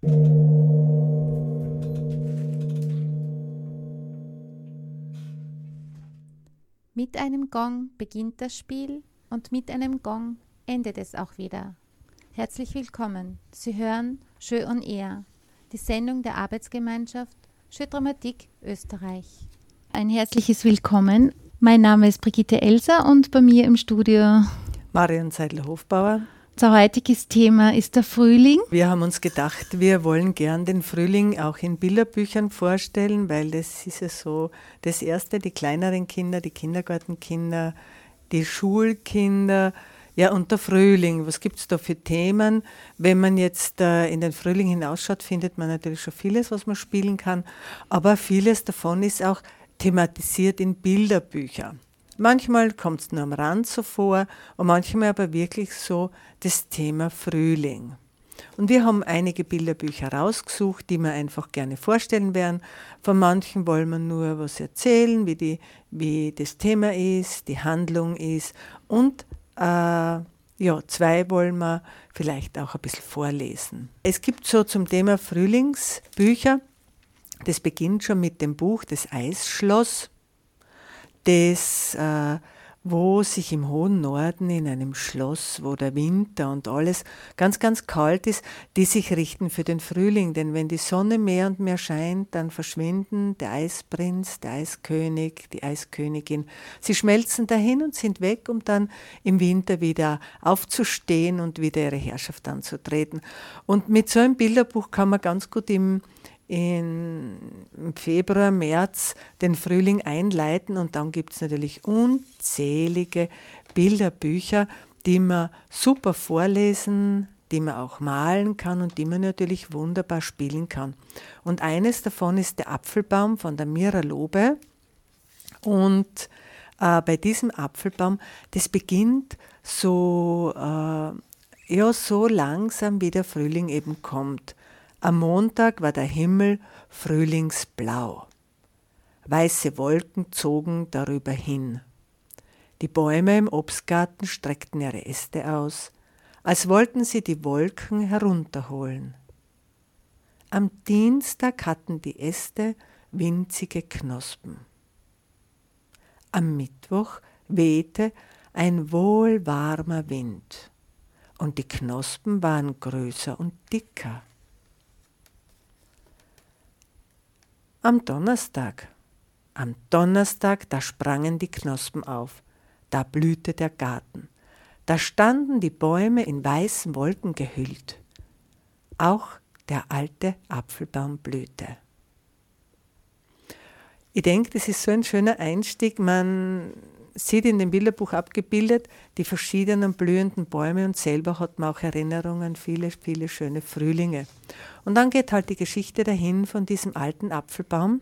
Mit einem Gong beginnt das Spiel und mit einem Gong endet es auch wieder. Herzlich willkommen. Sie hören Jeu on Air, die Sendung der Arbeitsgemeinschaft Jeu Dramatik Österreich. Ein herzliches Willkommen. Mein Name ist Brigitte Elser und bei mir im Studio Marion Seidel-Hofbauer. Unser heutiges Thema ist der Frühling. Wir haben uns gedacht, wir wollen gern den Frühling auch in Bilderbüchern vorstellen, weil das ist ja so das Erste, die kleineren Kinder, die Kindergartenkinder, die Schulkinder, ja, und der Frühling, was gibt es da für Themen? Wenn man jetzt äh, in den Frühling hinausschaut, findet man natürlich schon vieles, was man spielen kann, aber vieles davon ist auch thematisiert in Bilderbüchern. Manchmal kommt es nur am Rand so vor und manchmal aber wirklich so das Thema Frühling. Und wir haben einige Bilderbücher rausgesucht, die wir einfach gerne vorstellen werden. Von manchen wollen wir nur was erzählen, wie, die, wie das Thema ist, die Handlung ist. Und äh, ja, zwei wollen wir vielleicht auch ein bisschen vorlesen. Es gibt so zum Thema Frühlingsbücher. Das beginnt schon mit dem Buch Das Eisschloss das, äh, wo sich im hohen Norden in einem Schloss, wo der Winter und alles ganz, ganz kalt ist, die sich richten für den Frühling. Denn wenn die Sonne mehr und mehr scheint, dann verschwinden der Eisprinz, der Eiskönig, die Eiskönigin. Sie schmelzen dahin und sind weg, um dann im Winter wieder aufzustehen und wieder ihre Herrschaft anzutreten. Und mit so einem Bilderbuch kann man ganz gut im, in, im Februar, März den Frühling einleiten und dann gibt es natürlich unzählige Bilderbücher, die man super vorlesen, die man auch malen kann und die man natürlich wunderbar spielen kann. Und eines davon ist der Apfelbaum von der Mira Lobe. Und äh, bei diesem Apfelbaum, das beginnt so, äh, ja, so langsam, wie der Frühling eben kommt. Am Montag war der Himmel frühlingsblau. Weiße Wolken zogen darüber hin. Die Bäume im Obstgarten streckten ihre Äste aus, als wollten sie die Wolken herunterholen. Am Dienstag hatten die Äste winzige Knospen. Am Mittwoch wehte ein wohlwarmer Wind, und die Knospen waren größer und dicker. Am Donnerstag. Am Donnerstag, da sprangen die Knospen auf, da blühte der Garten, da standen die Bäume in weißen Wolken gehüllt. Auch der alte Apfelbaum blühte. Ich denke, das ist so ein schöner Einstieg. Man sieht in dem Bilderbuch abgebildet die verschiedenen blühenden Bäume und selber hat man auch Erinnerungen, viele, viele schöne Frühlinge. Und dann geht halt die Geschichte dahin von diesem alten Apfelbaum,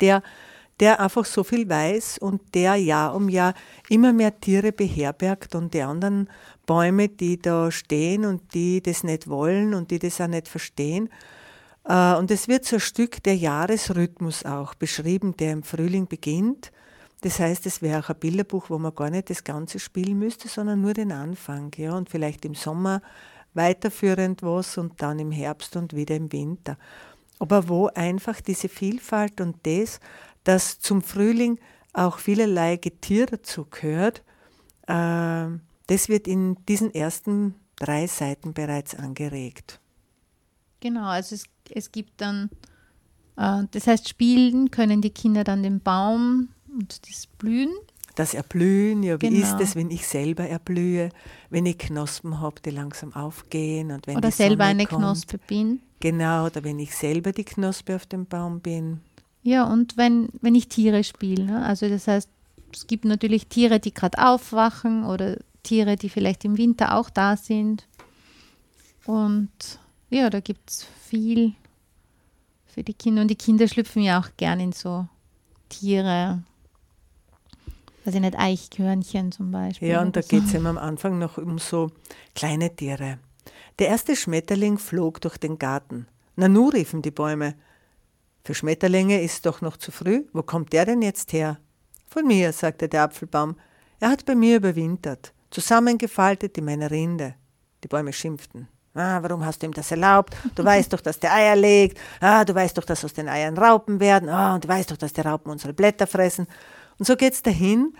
der, der einfach so viel weiß und der Jahr um Jahr immer mehr Tiere beherbergt und die anderen Bäume, die da stehen und die das nicht wollen und die das auch nicht verstehen. Äh, und es wird so ein Stück der Jahresrhythmus auch beschrieben, der im Frühling beginnt das heißt, es wäre auch ein Bilderbuch, wo man gar nicht das Ganze spielen müsste, sondern nur den Anfang. Ja? Und vielleicht im Sommer weiterführend was und dann im Herbst und wieder im Winter. Aber wo einfach diese Vielfalt und das, dass zum Frühling auch vielerlei Getier dazu gehört, äh, das wird in diesen ersten drei Seiten bereits angeregt. Genau, also es, es gibt dann, äh, das heißt, spielen können die Kinder dann den Baum und das Blühen. Das Erblühen, ja, wie genau. ist es, wenn ich selber erblühe, wenn ich Knospen habe, die langsam aufgehen und wenn Oder selber Sonne eine kommt. Knospe bin. Genau, oder wenn ich selber die Knospe auf dem Baum bin. Ja, und wenn, wenn ich Tiere spiele. Ne? Also das heißt, es gibt natürlich Tiere, die gerade aufwachen oder Tiere, die vielleicht im Winter auch da sind. Und ja, da gibt es viel für die Kinder. Und die Kinder schlüpfen ja auch gern in so Tiere, also nicht Eichhörnchen zum Beispiel. Ja, und da geht es eben am Anfang noch um so kleine Tiere. Der erste Schmetterling flog durch den Garten. Nanu riefen die Bäume. Für Schmetterlinge ist es doch noch zu früh. Wo kommt der denn jetzt her? Von mir, sagte der Apfelbaum. Er hat bei mir überwintert, zusammengefaltet in meiner Rinde. Die Bäume schimpften. Ah, warum hast du ihm das erlaubt? Du weißt doch, dass der Eier legt. Ah, du weißt doch, dass aus den Eiern Raupen werden. Ah, und du weißt doch, dass die Raupen unsere Blätter fressen. Und so geht es dahin.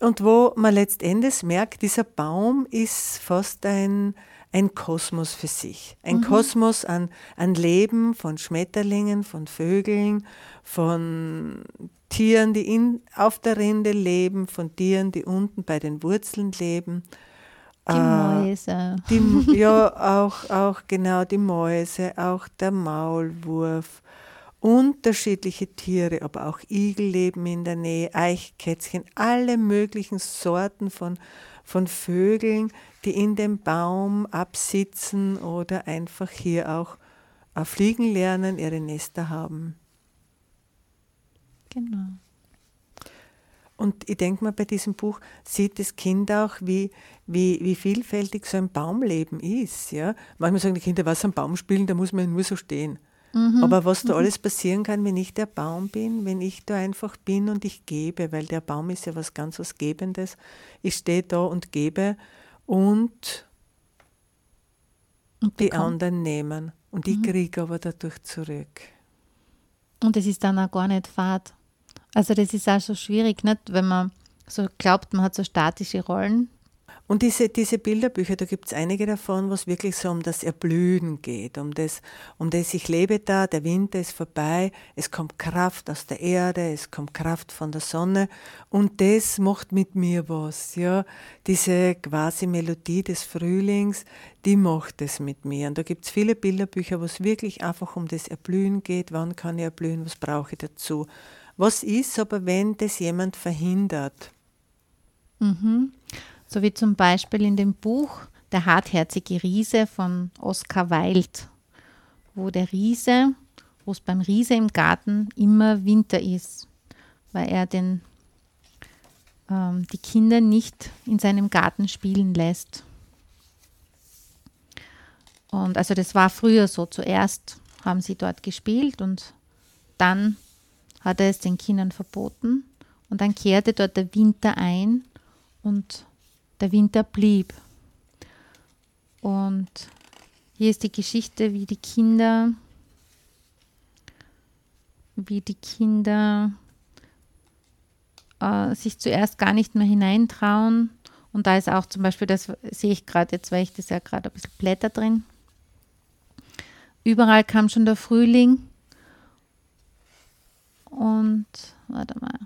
Und wo man letztendlich merkt, dieser Baum ist fast ein, ein Kosmos für sich. Ein mhm. Kosmos an, an Leben von Schmetterlingen, von Vögeln, von Tieren, die in, auf der Rinde leben, von Tieren, die unten bei den Wurzeln leben. Die äh, Mäuse. Die, ja, auch, auch genau die Mäuse, auch der Maulwurf. Unterschiedliche Tiere, aber auch Igel leben in der Nähe, Eichkätzchen, alle möglichen Sorten von, von Vögeln, die in dem Baum absitzen oder einfach hier auch äh, fliegen lernen, ihre Nester haben. Genau. Und ich denke mal, bei diesem Buch sieht das Kind auch, wie, wie, wie vielfältig so ein Baumleben ist. Ja? Manchmal sagen die Kinder, was am Baum spielen, da muss man nur so stehen. Mhm. Aber was da mhm. alles passieren kann, wenn ich der Baum bin, wenn ich da einfach bin und ich gebe, weil der Baum ist ja was ganz was Gebendes. Ich stehe da und gebe und, und die anderen nehmen. Und ich mhm. kriege aber dadurch zurück. Und es ist dann auch gar nicht fad. Also das ist auch so schwierig, nicht? wenn man so glaubt, man hat so statische Rollen. Und diese, diese Bilderbücher, da gibt es einige davon, wo es wirklich so um das Erblühen geht, um das, um das ich lebe da, der Winter ist vorbei, es kommt Kraft aus der Erde, es kommt Kraft von der Sonne und das macht mit mir was. Ja? Diese quasi Melodie des Frühlings, die macht es mit mir. Und da gibt es viele Bilderbücher, wo es wirklich einfach um das Erblühen geht, wann kann ich erblühen, was brauche ich dazu. Was ist aber, wenn das jemand verhindert? Mhm. So wie zum Beispiel in dem Buch Der hartherzige Riese von Oskar Wilde, wo der Riese, wo es beim Riese im Garten immer Winter ist, weil er den, ähm, die Kinder nicht in seinem Garten spielen lässt. Und also das war früher so. Zuerst haben sie dort gespielt und dann hat er es den Kindern verboten und dann kehrte dort der Winter ein und der Winter blieb. Und hier ist die Geschichte, wie die Kinder, wie die Kinder äh, sich zuerst gar nicht mehr hineintrauen. Und da ist auch zum Beispiel, das sehe ich gerade jetzt, weil ich das ja gerade ein bisschen Blätter drin. Überall kam schon der Frühling und warte mal.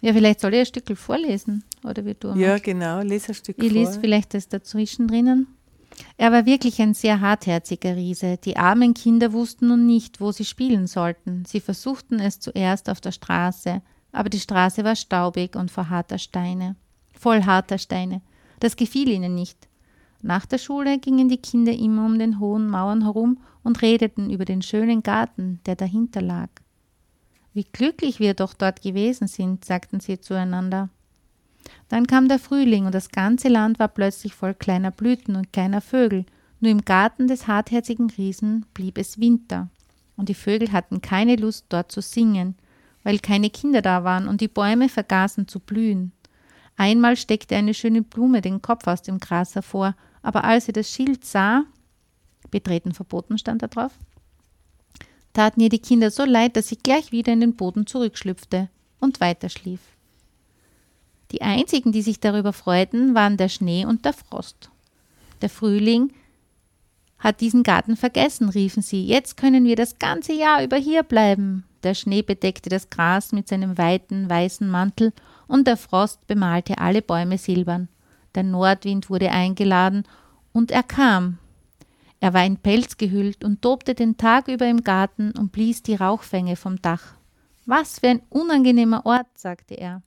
Ja, vielleicht soll ich ein Stück vorlesen. Oder wie du Ja, genau, lese ein Stück Ich vor. lese vielleicht das dazwischen drinnen. Er war wirklich ein sehr hartherziger Riese. Die armen Kinder wussten nun nicht, wo sie spielen sollten. Sie versuchten es zuerst auf der Straße, aber die Straße war staubig und voll harter Steine. Voll harter Steine. Das gefiel ihnen nicht. Nach der Schule gingen die Kinder immer um den hohen Mauern herum und redeten über den schönen Garten, der dahinter lag. Wie glücklich wir doch dort gewesen sind, sagten sie zueinander. Dann kam der Frühling und das ganze Land war plötzlich voll kleiner Blüten und kleiner Vögel. Nur im Garten des hartherzigen Riesen blieb es Winter. Und die Vögel hatten keine Lust, dort zu singen, weil keine Kinder da waren und die Bäume vergaßen zu blühen. Einmal steckte eine schöne Blume den Kopf aus dem Gras hervor, aber als sie das Schild sah, betreten verboten stand da drauf, taten ihr die Kinder so leid, dass sie gleich wieder in den Boden zurückschlüpfte und weiterschlief. Die einzigen, die sich darüber freuten, waren der Schnee und der Frost. Der Frühling hat diesen Garten vergessen, riefen sie. Jetzt können wir das ganze Jahr über hier bleiben. Der Schnee bedeckte das Gras mit seinem weiten, weißen Mantel und der Frost bemalte alle Bäume silbern. Der Nordwind wurde eingeladen und er kam, er war in Pelz gehüllt und tobte den Tag über im Garten und blies die Rauchfänge vom Dach. Was für ein unangenehmer Ort, sagte er.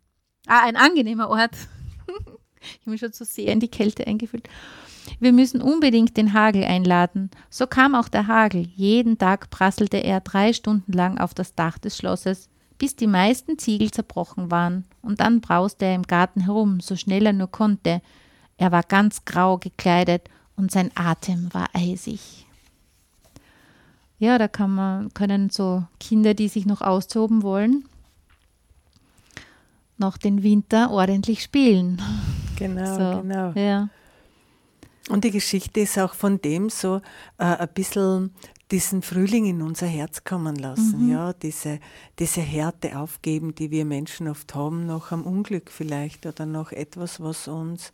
Ah, ein angenehmer Ort. ich habe mich schon zu sehr in die Kälte eingefühlt. Wir müssen unbedingt den Hagel einladen. So kam auch der Hagel. Jeden Tag prasselte er drei Stunden lang auf das Dach des Schlosses, bis die meisten Ziegel zerbrochen waren. Und dann brauste er im Garten herum, so schnell er nur konnte. Er war ganz grau gekleidet und sein Atem war eisig. Ja, da kann man, können so Kinder, die sich noch austoben wollen, noch den Winter ordentlich spielen. Genau, so, genau. Ja. Und die Geschichte ist auch von dem so äh, ein bisschen diesen Frühling in unser Herz kommen lassen, mhm. ja, diese, diese Härte aufgeben, die wir Menschen oft haben, noch am Unglück vielleicht oder noch etwas, was uns,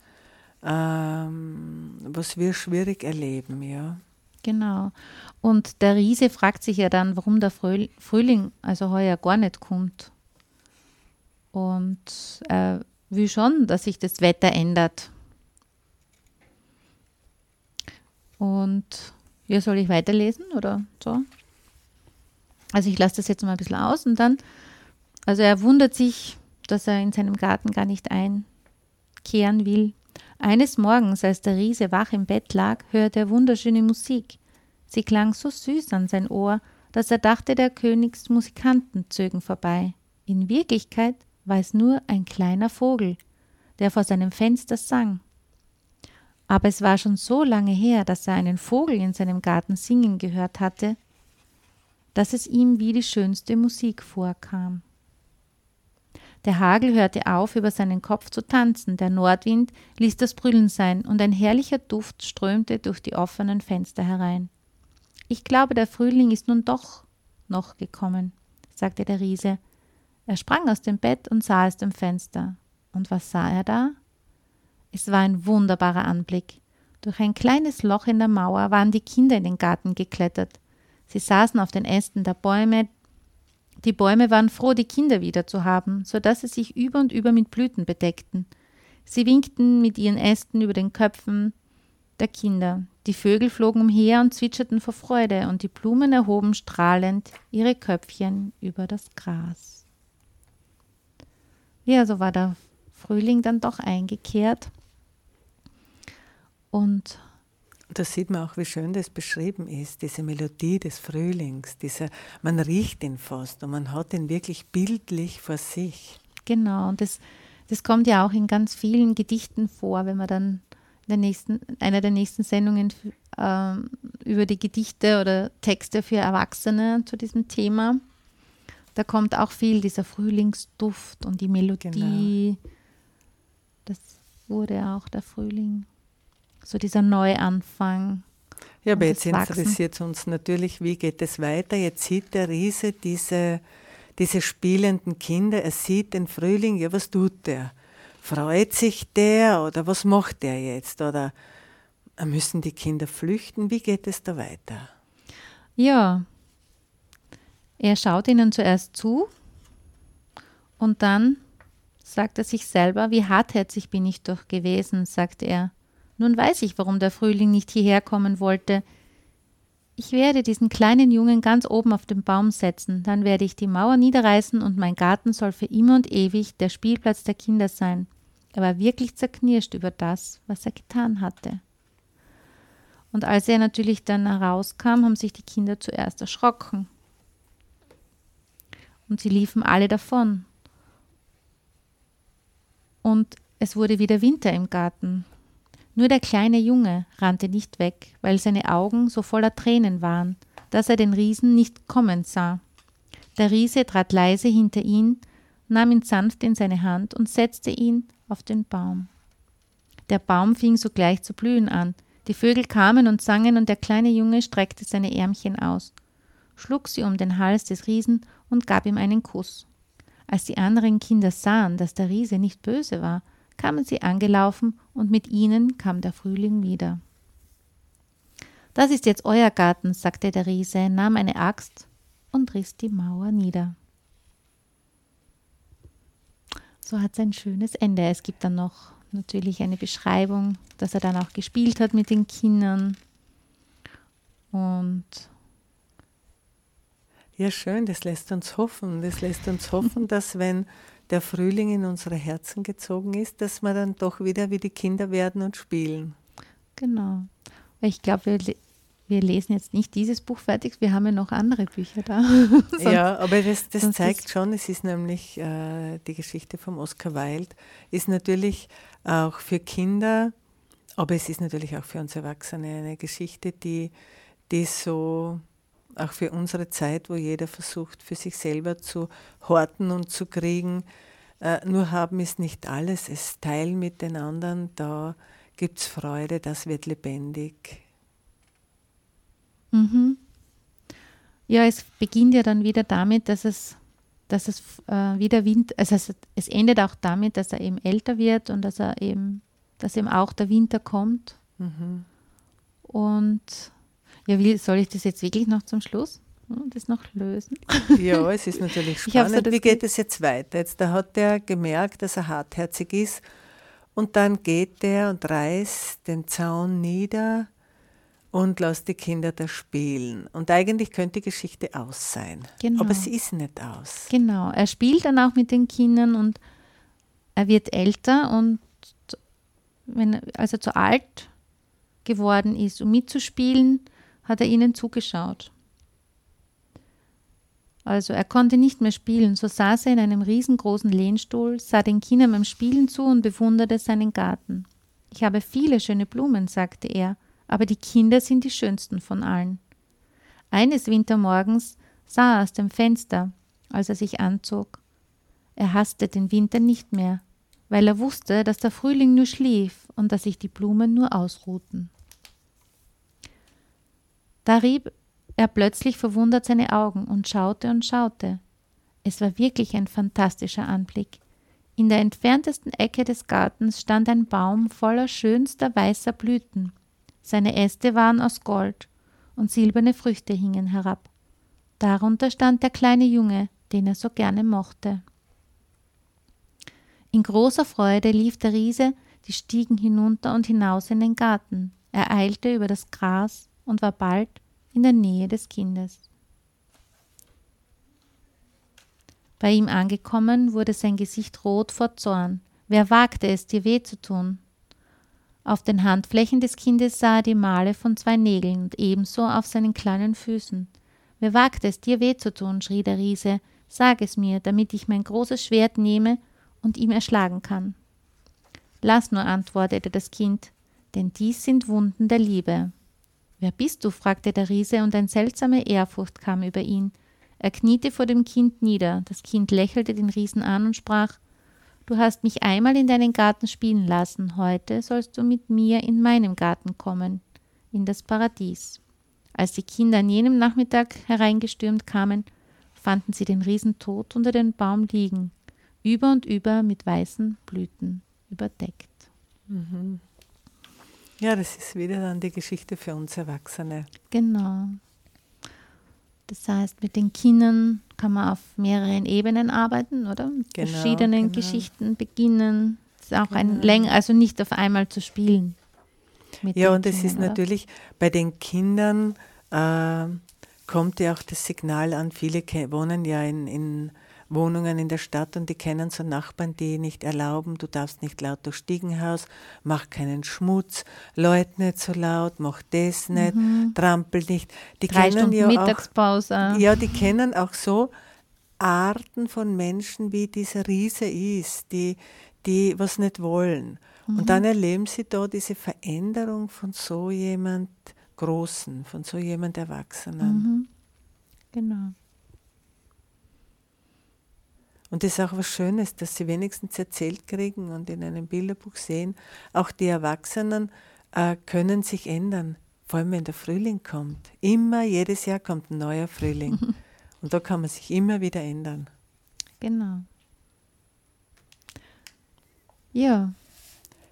ähm, was wir schwierig erleben, ja. Genau. Und der Riese fragt sich ja dann, warum der Frühling also heuer gar nicht kommt. Und er will schon, dass sich das Wetter ändert. Und ja, soll ich weiterlesen oder so? Also ich lasse das jetzt mal ein bisschen aus und dann, also er wundert sich, dass er in seinem Garten gar nicht einkehren will. Eines Morgens, als der Riese wach im Bett lag, hörte er wunderschöne Musik. Sie klang so süß an sein Ohr, dass er dachte, der Königsmusikanten zögen vorbei. In Wirklichkeit war es nur ein kleiner Vogel, der vor seinem Fenster sang. Aber es war schon so lange her, dass er einen Vogel in seinem Garten singen gehört hatte, dass es ihm wie die schönste Musik vorkam. Der Hagel hörte auf, über seinen Kopf zu tanzen, der Nordwind ließ das Brüllen sein, und ein herrlicher Duft strömte durch die offenen Fenster herein. Ich glaube, der Frühling ist nun doch noch gekommen, sagte der Riese. Er sprang aus dem Bett und sah aus dem Fenster. Und was sah er da? Es war ein wunderbarer Anblick. Durch ein kleines Loch in der Mauer waren die Kinder in den Garten geklettert. Sie saßen auf den Ästen der Bäume. Die Bäume waren froh, die Kinder wieder zu haben, so dass sie sich über und über mit Blüten bedeckten. Sie winkten mit ihren Ästen über den Köpfen der Kinder. Die Vögel flogen umher und zwitscherten vor Freude, und die Blumen erhoben strahlend ihre Köpfchen über das Gras. Ja, so war der Frühling dann doch eingekehrt. Und da sieht man auch, wie schön das beschrieben ist, diese Melodie des Frühlings, dieser, man riecht ihn fast und man hat ihn wirklich bildlich vor sich. Genau, und das, das kommt ja auch in ganz vielen Gedichten vor, wenn man dann der nächsten, einer der nächsten Sendungen äh, über die Gedichte oder Texte für Erwachsene zu diesem Thema. Da kommt auch viel dieser Frühlingsduft und die Melodie. Genau. Das wurde auch der Frühling so dieser Neuanfang. Ja, aber jetzt interessiert es uns natürlich, wie geht es weiter? Jetzt sieht der Riese diese, diese spielenden Kinder, er sieht den Frühling, ja, was tut der? Freut sich der oder was macht der jetzt? Oder müssen die Kinder flüchten? Wie geht es da weiter? Ja, er schaut ihnen zuerst zu und dann sagt er sich selber, wie hartherzig bin ich doch gewesen, sagt er. Nun weiß ich, warum der Frühling nicht hierher kommen wollte. Ich werde diesen kleinen Jungen ganz oben auf den Baum setzen, dann werde ich die Mauer niederreißen und mein Garten soll für immer und ewig der Spielplatz der Kinder sein. Er war wirklich zerknirscht über das, was er getan hatte. Und als er natürlich dann herauskam, haben sich die Kinder zuerst erschrocken. Und sie liefen alle davon. Und es wurde wieder Winter im Garten. Nur der kleine Junge rannte nicht weg, weil seine Augen so voller Tränen waren, dass er den Riesen nicht kommen sah. Der Riese trat leise hinter ihn, nahm ihn sanft in seine Hand und setzte ihn auf den Baum. Der Baum fing sogleich zu blühen an, die Vögel kamen und sangen, und der kleine Junge streckte seine Ärmchen aus, schlug sie um den Hals des Riesen und gab ihm einen Kuss. Als die anderen Kinder sahen, dass der Riese nicht böse war, kamen sie angelaufen und mit ihnen kam der Frühling wieder. Das ist jetzt euer Garten, sagte der Riese, nahm eine Axt und riss die Mauer nieder. So hat es ein schönes Ende. Es gibt dann noch natürlich eine Beschreibung, dass er dann auch gespielt hat mit den Kindern. Und ja, schön, das lässt uns hoffen. Das lässt uns hoffen, dass wenn der Frühling in unsere Herzen gezogen ist, dass wir dann doch wieder wie die Kinder werden und spielen. Genau. Ich glaube, wir, wir lesen jetzt nicht dieses Buch fertig, wir haben ja noch andere Bücher da. ja, aber das, das zeigt schon, es ist nämlich äh, die Geschichte von Oscar Wilde, ist natürlich auch für Kinder, aber es ist natürlich auch für uns Erwachsene eine Geschichte, die, die so auch für unsere Zeit, wo jeder versucht, für sich selber zu horten und zu kriegen. Äh, nur haben ist nicht alles, es teilen mit den anderen, da gibt es Freude, das wird lebendig. Mhm. Ja, es beginnt ja dann wieder damit, dass es, dass es äh, wieder Winter, also es, es endet auch damit, dass er eben älter wird und dass er eben, dass eben auch der Winter kommt. Mhm. Und ja, wie soll ich das jetzt wirklich noch zum Schluss? Hm, das noch lösen? Ja, es ist natürlich spannend. So wie geht es jetzt weiter? Jetzt da hat er gemerkt, dass er hartherzig ist und dann geht er und reißt den Zaun nieder und lässt die Kinder da spielen. Und eigentlich könnte die Geschichte aus sein. Genau. Aber sie ist nicht aus. Genau. Er spielt dann auch mit den Kindern und er wird älter und wenn, als er zu alt geworden ist, um mitzuspielen, hat er ihnen zugeschaut. Also er konnte nicht mehr spielen, so saß er in einem riesengroßen Lehnstuhl, sah den Kindern beim Spielen zu und bewunderte seinen Garten. Ich habe viele schöne Blumen, sagte er, aber die Kinder sind die schönsten von allen. Eines Wintermorgens sah er aus dem Fenster, als er sich anzog. Er hasste den Winter nicht mehr, weil er wusste, dass der Frühling nur schlief und dass sich die Blumen nur ausruhten. Da rieb er plötzlich verwundert seine Augen und schaute und schaute. Es war wirklich ein fantastischer Anblick. In der entferntesten Ecke des Gartens stand ein Baum voller schönster weißer Blüten. Seine Äste waren aus Gold, und silberne Früchte hingen herab. Darunter stand der kleine Junge, den er so gerne mochte. In großer Freude lief der Riese die Stiegen hinunter und hinaus in den Garten. Er eilte über das Gras und war bald in der Nähe des Kindes. Bei ihm angekommen, wurde sein Gesicht rot vor Zorn. Wer wagte es, dir weh zu tun? Auf den Handflächen des Kindes sah er die Male von zwei Nägeln und ebenso auf seinen kleinen Füßen. Wer wagt es, dir weh zu tun? schrie der Riese. Sag es mir, damit ich mein großes Schwert nehme und ihm erschlagen kann. Lass nur, antwortete das Kind, denn dies sind Wunden der Liebe. Wer bist du? fragte der Riese, und eine seltsame Ehrfurcht kam über ihn. Er kniete vor dem Kind nieder. Das Kind lächelte den Riesen an und sprach Du hast mich einmal in deinen Garten spielen lassen, heute sollst du mit mir in meinem Garten kommen, in das Paradies. Als die Kinder an jenem Nachmittag hereingestürmt kamen, fanden sie den Riesen tot unter dem Baum liegen, über und über mit weißen Blüten überdeckt. Mhm. Ja, das ist wieder dann die Geschichte für uns Erwachsene. Genau. Das heißt, mit den Kindern kann man auf mehreren Ebenen arbeiten, oder? Mit genau, verschiedenen genau. Geschichten beginnen. Das ist auch genau. ein länger, also nicht auf einmal zu spielen. ja, und es ist oder? natürlich bei den Kindern äh, kommt ja auch das Signal an. Viele wohnen ja in, in Wohnungen in der Stadt und die kennen so Nachbarn, die nicht erlauben, du darfst nicht laut durchs Stiegenhaus, mach keinen Schmutz, läut nicht so laut, mach das nicht, mhm. trampel nicht. Die Drei kennen Stunden ja Mittagspause. Auch, ja, die kennen auch so Arten von Menschen, wie dieser Riese ist, die, die was nicht wollen. Mhm. Und dann erleben sie da diese Veränderung von so jemand Großen, von so jemand Erwachsenen. Mhm. Genau. Und das ist auch was Schönes, dass sie wenigstens erzählt kriegen und in einem Bilderbuch sehen, auch die Erwachsenen äh, können sich ändern, vor allem wenn der Frühling kommt. Immer, jedes Jahr kommt ein neuer Frühling. und da kann man sich immer wieder ändern. Genau. Ja.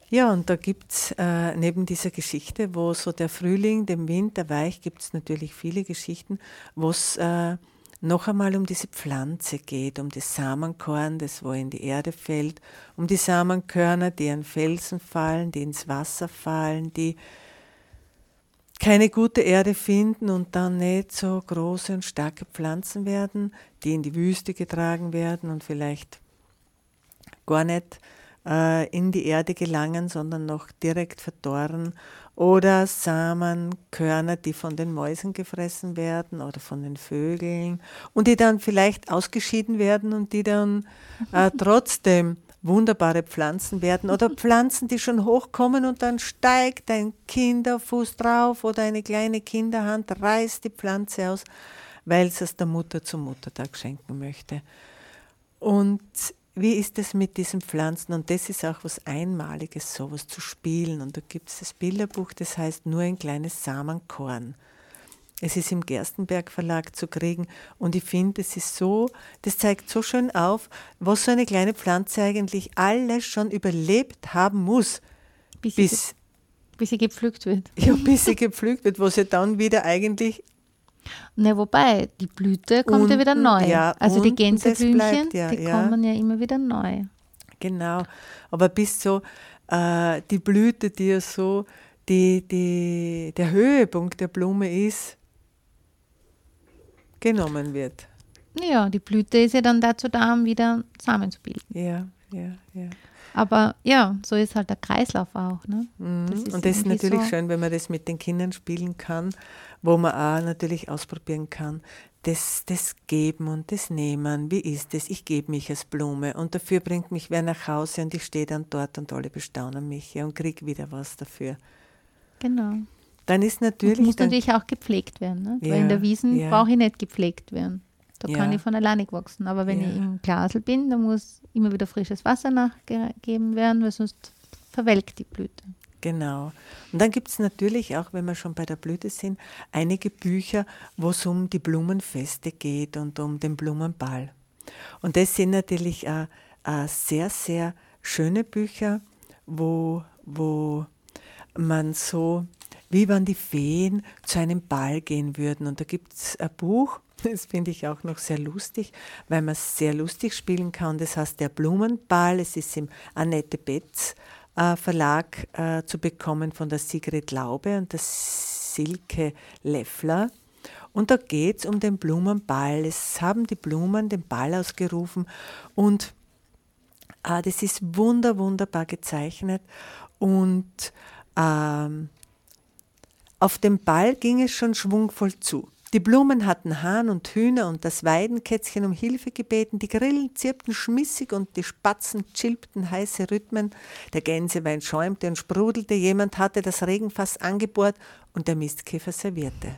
Ja, und da gibt es äh, neben dieser Geschichte, wo so der Frühling dem Winter weich, gibt es natürlich viele Geschichten, wo es äh, noch einmal um diese Pflanze geht, um das Samenkorn, das wo in die Erde fällt, um die Samenkörner, die an Felsen fallen, die ins Wasser fallen, die keine gute Erde finden und dann nicht so große und starke Pflanzen werden, die in die Wüste getragen werden und vielleicht gar nicht äh, in die Erde gelangen, sondern noch direkt verdorren oder Samenkörner, die von den Mäusen gefressen werden oder von den Vögeln und die dann vielleicht ausgeschieden werden und die dann äh, trotzdem wunderbare Pflanzen werden oder Pflanzen, die schon hochkommen und dann steigt ein Kinderfuß drauf oder eine kleine Kinderhand reißt die Pflanze aus, weil es es der Mutter zum Muttertag schenken möchte. Und wie ist es mit diesen Pflanzen? Und das ist auch was Einmaliges, sowas zu spielen. Und da gibt es das Bilderbuch, das heißt nur ein kleines Samenkorn. Es ist im Gerstenberg Verlag zu kriegen und ich finde, es ist so, das zeigt so schön auf, was so eine kleine Pflanze eigentlich alles schon überlebt haben muss, Bis, bis, sie, bis sie gepflückt wird. ja, bis sie gepflückt wird, wo sie dann wieder eigentlich Ne, wobei, die Blüte kommt ja wieder Unten, neu. ja, also die unten, Gänseblümchen, bleibt ja, die kommen ja immer wieder neu. Genau, aber bis so äh, die Blüte, die ja so die, die, der Höhepunkt der Blume ist, genommen wird. Ja, die Blüte ist ja dann dazu da, um wieder Samen zu bilden. Ja, ja, ja. Aber ja, so ist halt der Kreislauf auch. Ne? Mhm. Das Und das ist natürlich so- schön, wenn man das mit den Kindern spielen kann, wo man auch natürlich ausprobieren kann. Das, das Geben und das Nehmen, wie ist es? Ich gebe mich als Blume und dafür bringt mich wer nach Hause und ich stehe dann dort und alle bestaunen mich ja, und kriege wieder was dafür. Genau. Dann ist Und natürlich, muss dann, natürlich auch gepflegt werden. Ne? Weil Ja, in der Wiesen ja. brauche ich nicht gepflegt werden. Da kann ich von alleine wachsen. Aber wenn ich im Glasel bin, dann muss immer wieder frisches Wasser nachgegeben werden, weil sonst verwelkt die Blüte. Genau. Und dann gibt es natürlich auch, wenn wir schon bei der Blüte sind, einige Bücher, wo es um die Blumenfeste geht und um den Blumenball. Und das sind natürlich auch, auch sehr, sehr schöne Bücher, wo, wo man so, wie wenn die Feen zu einem Ball gehen würden. Und da gibt es ein Buch, das finde ich auch noch sehr lustig, weil man es sehr lustig spielen kann. Das heißt Der Blumenball. Es ist im Annette Betz äh, Verlag äh, zu bekommen von der Sigrid Laube und der Silke Leffler. Und da geht es um den Blumenball. Es haben die Blumen den Ball ausgerufen und Ah, das ist wunder, wunderbar gezeichnet. Und ähm, auf dem Ball ging es schon schwungvoll zu. Die Blumen hatten Hahn und Hühner und das Weidenkätzchen um Hilfe gebeten, die Grillen zirpten schmissig und die Spatzen chilpten heiße Rhythmen, der Gänsewein schäumte und sprudelte, jemand hatte das Regenfass angebohrt und der Mistkäfer servierte.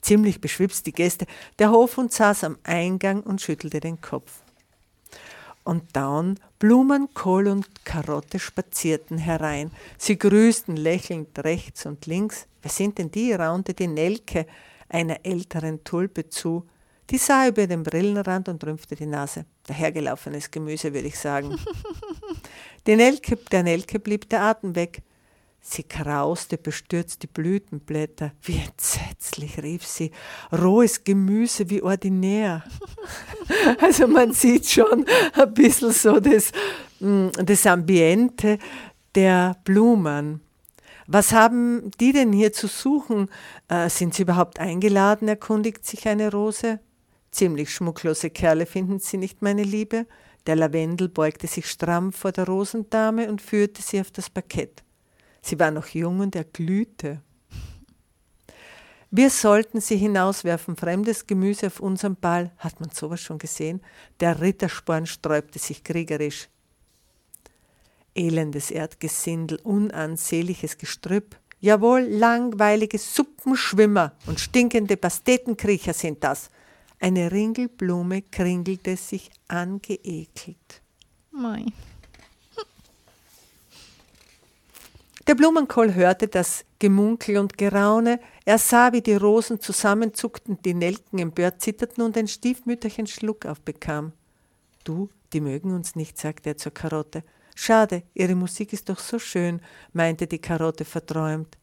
Ziemlich beschwipst die Gäste, der Hofhund saß am Eingang und schüttelte den Kopf. Und dann Blumen, Kohl und Karotte spazierten herein. Sie grüßten lächelnd rechts und links. Wer sind denn die? raunte die Nelke einer älteren Tulpe zu. Die sah über den Brillenrand und rümpfte die Nase. Dahergelaufenes Gemüse, würde ich sagen. Die Nelke, der Nelke blieb der Atem weg. Sie krauste bestürzt die Blütenblätter. Wie entsetzlich, rief sie. Rohes Gemüse wie ordinär. Also man sieht schon ein bisschen so das, mm, das Ambiente der Blumen. Was haben die denn hier zu suchen? Äh, sind sie überhaupt eingeladen? erkundigt sich eine Rose. Ziemlich schmucklose Kerle finden Sie nicht, meine Liebe. Der Lavendel beugte sich stramm vor der Rosendame und führte sie auf das Parkett. Sie war noch jung und er glühte. Wir sollten sie hinauswerfen, fremdes Gemüse auf unserem Ball. Hat man sowas schon gesehen? Der Rittersporn sträubte sich kriegerisch. Elendes Erdgesindel, unansehliches Gestrüpp. Jawohl, langweilige Suppenschwimmer und stinkende Pastetenkriecher sind das. Eine Ringelblume kringelte sich angeekelt. Mei. Der Blumenkohl hörte das Gemunkel und Geraune. Er sah, wie die Rosen zusammenzuckten, die Nelken empört zitterten und ein Stiefmütterchen Schluck aufbekam. Du, die mögen uns nicht, sagte er zur Karotte. Schade, ihre Musik ist doch so schön, meinte die Karotte verträumt.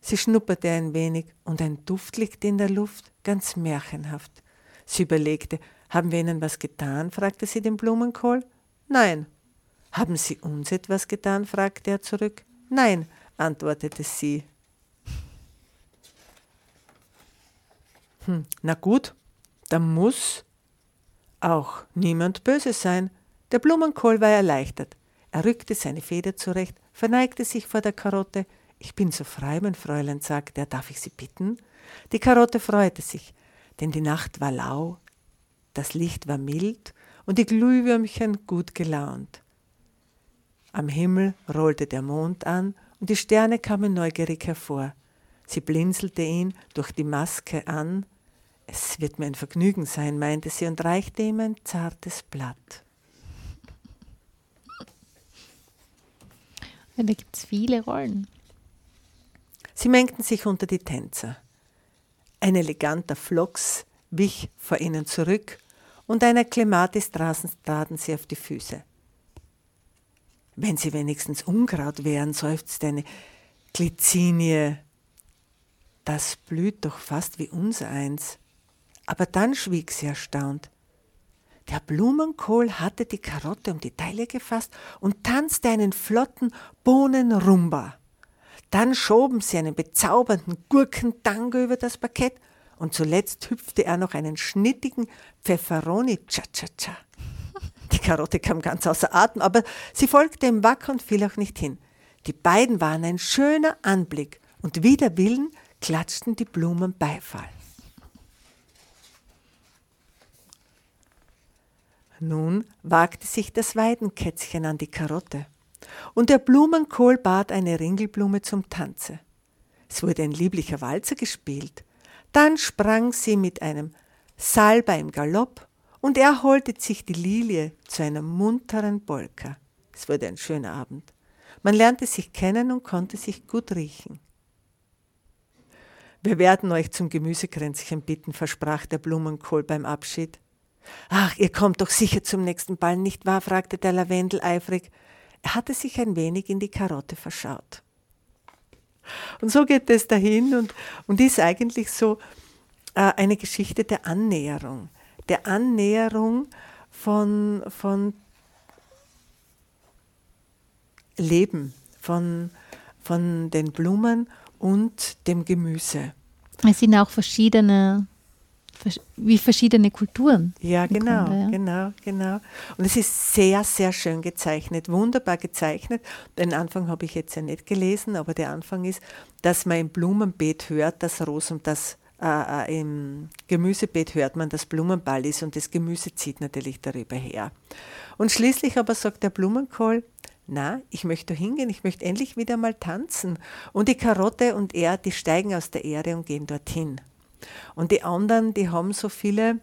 Sie schnupperte ein wenig und ein Duft liegt in der Luft, ganz märchenhaft. Sie überlegte, haben wir Ihnen was getan? fragte sie den Blumenkohl. Nein. Haben Sie uns etwas getan? fragte er zurück. Nein, antwortete sie. Hm, na gut, dann muss auch niemand böse sein. Der Blumenkohl war erleichtert. Er rückte seine Feder zurecht, verneigte sich vor der Karotte. Ich bin so frei, mein Fräulein, sagte er, darf ich Sie bitten? Die Karotte freute sich, denn die Nacht war lau, das Licht war mild und die Glühwürmchen gut gelaunt. Am Himmel rollte der Mond an und die Sterne kamen neugierig hervor. Sie blinzelte ihn durch die Maske an. Es wird mir ein Vergnügen sein, meinte sie und reichte ihm ein zartes Blatt. Ja, da gibt es viele Rollen. Sie mengten sich unter die Tänzer. Ein eleganter Flox wich vor ihnen zurück und einer Klematis traten sie auf die Füße. Wenn sie wenigstens Unkraut wären, seufzte eine Glycinie. Das blüht doch fast wie unser eins. Aber dann schwieg sie erstaunt. Der Blumenkohl hatte die Karotte um die Taille gefasst und tanzte einen flotten Bohnenrumba. Dann schoben sie einen bezaubernden Gurkentango über das Parkett und zuletzt hüpfte er noch einen schnittigen Pfefferoni-Cha-Cha-Cha. Die Karotte kam ganz außer Atem, aber sie folgte ihm wacker und fiel auch nicht hin. Die beiden waren ein schöner Anblick und wider Willen klatschten die Blumen Beifall. Nun wagte sich das Weidenkätzchen an die Karotte, und der Blumenkohl bat eine Ringelblume zum Tanze. Es wurde ein lieblicher Walzer gespielt. Dann sprang sie mit einem Salber im Galopp, und er holte sich die Lilie zu einer munteren Polka. Es wurde ein schöner Abend. Man lernte sich kennen und konnte sich gut riechen. Wir werden euch zum Gemüsekränzchen bitten, versprach der Blumenkohl beim Abschied. Ach, ihr kommt doch sicher zum nächsten Ball, nicht wahr? fragte der Lavendel eifrig. Er hatte sich ein wenig in die Karotte verschaut. Und so geht es dahin und, und ist eigentlich so äh, eine Geschichte der Annäherung, der Annäherung von, von Leben, von, von den Blumen und dem Gemüse. Es sind auch verschiedene wie verschiedene Kulturen. Ja, genau, Grunde, ja. genau, genau. Und es ist sehr, sehr schön gezeichnet, wunderbar gezeichnet. Den Anfang habe ich jetzt ja nicht gelesen, aber der Anfang ist, dass man im Blumenbeet hört, dass Rosen, das äh, äh, im Gemüsebeet hört man, dass Blumenball ist und das Gemüse zieht natürlich darüber her. Und schließlich aber sagt der Blumenkohl, na, ich möchte hingehen, ich möchte endlich wieder mal tanzen. Und die Karotte und er, die steigen aus der Erde und gehen dorthin. Und die anderen, die haben so viele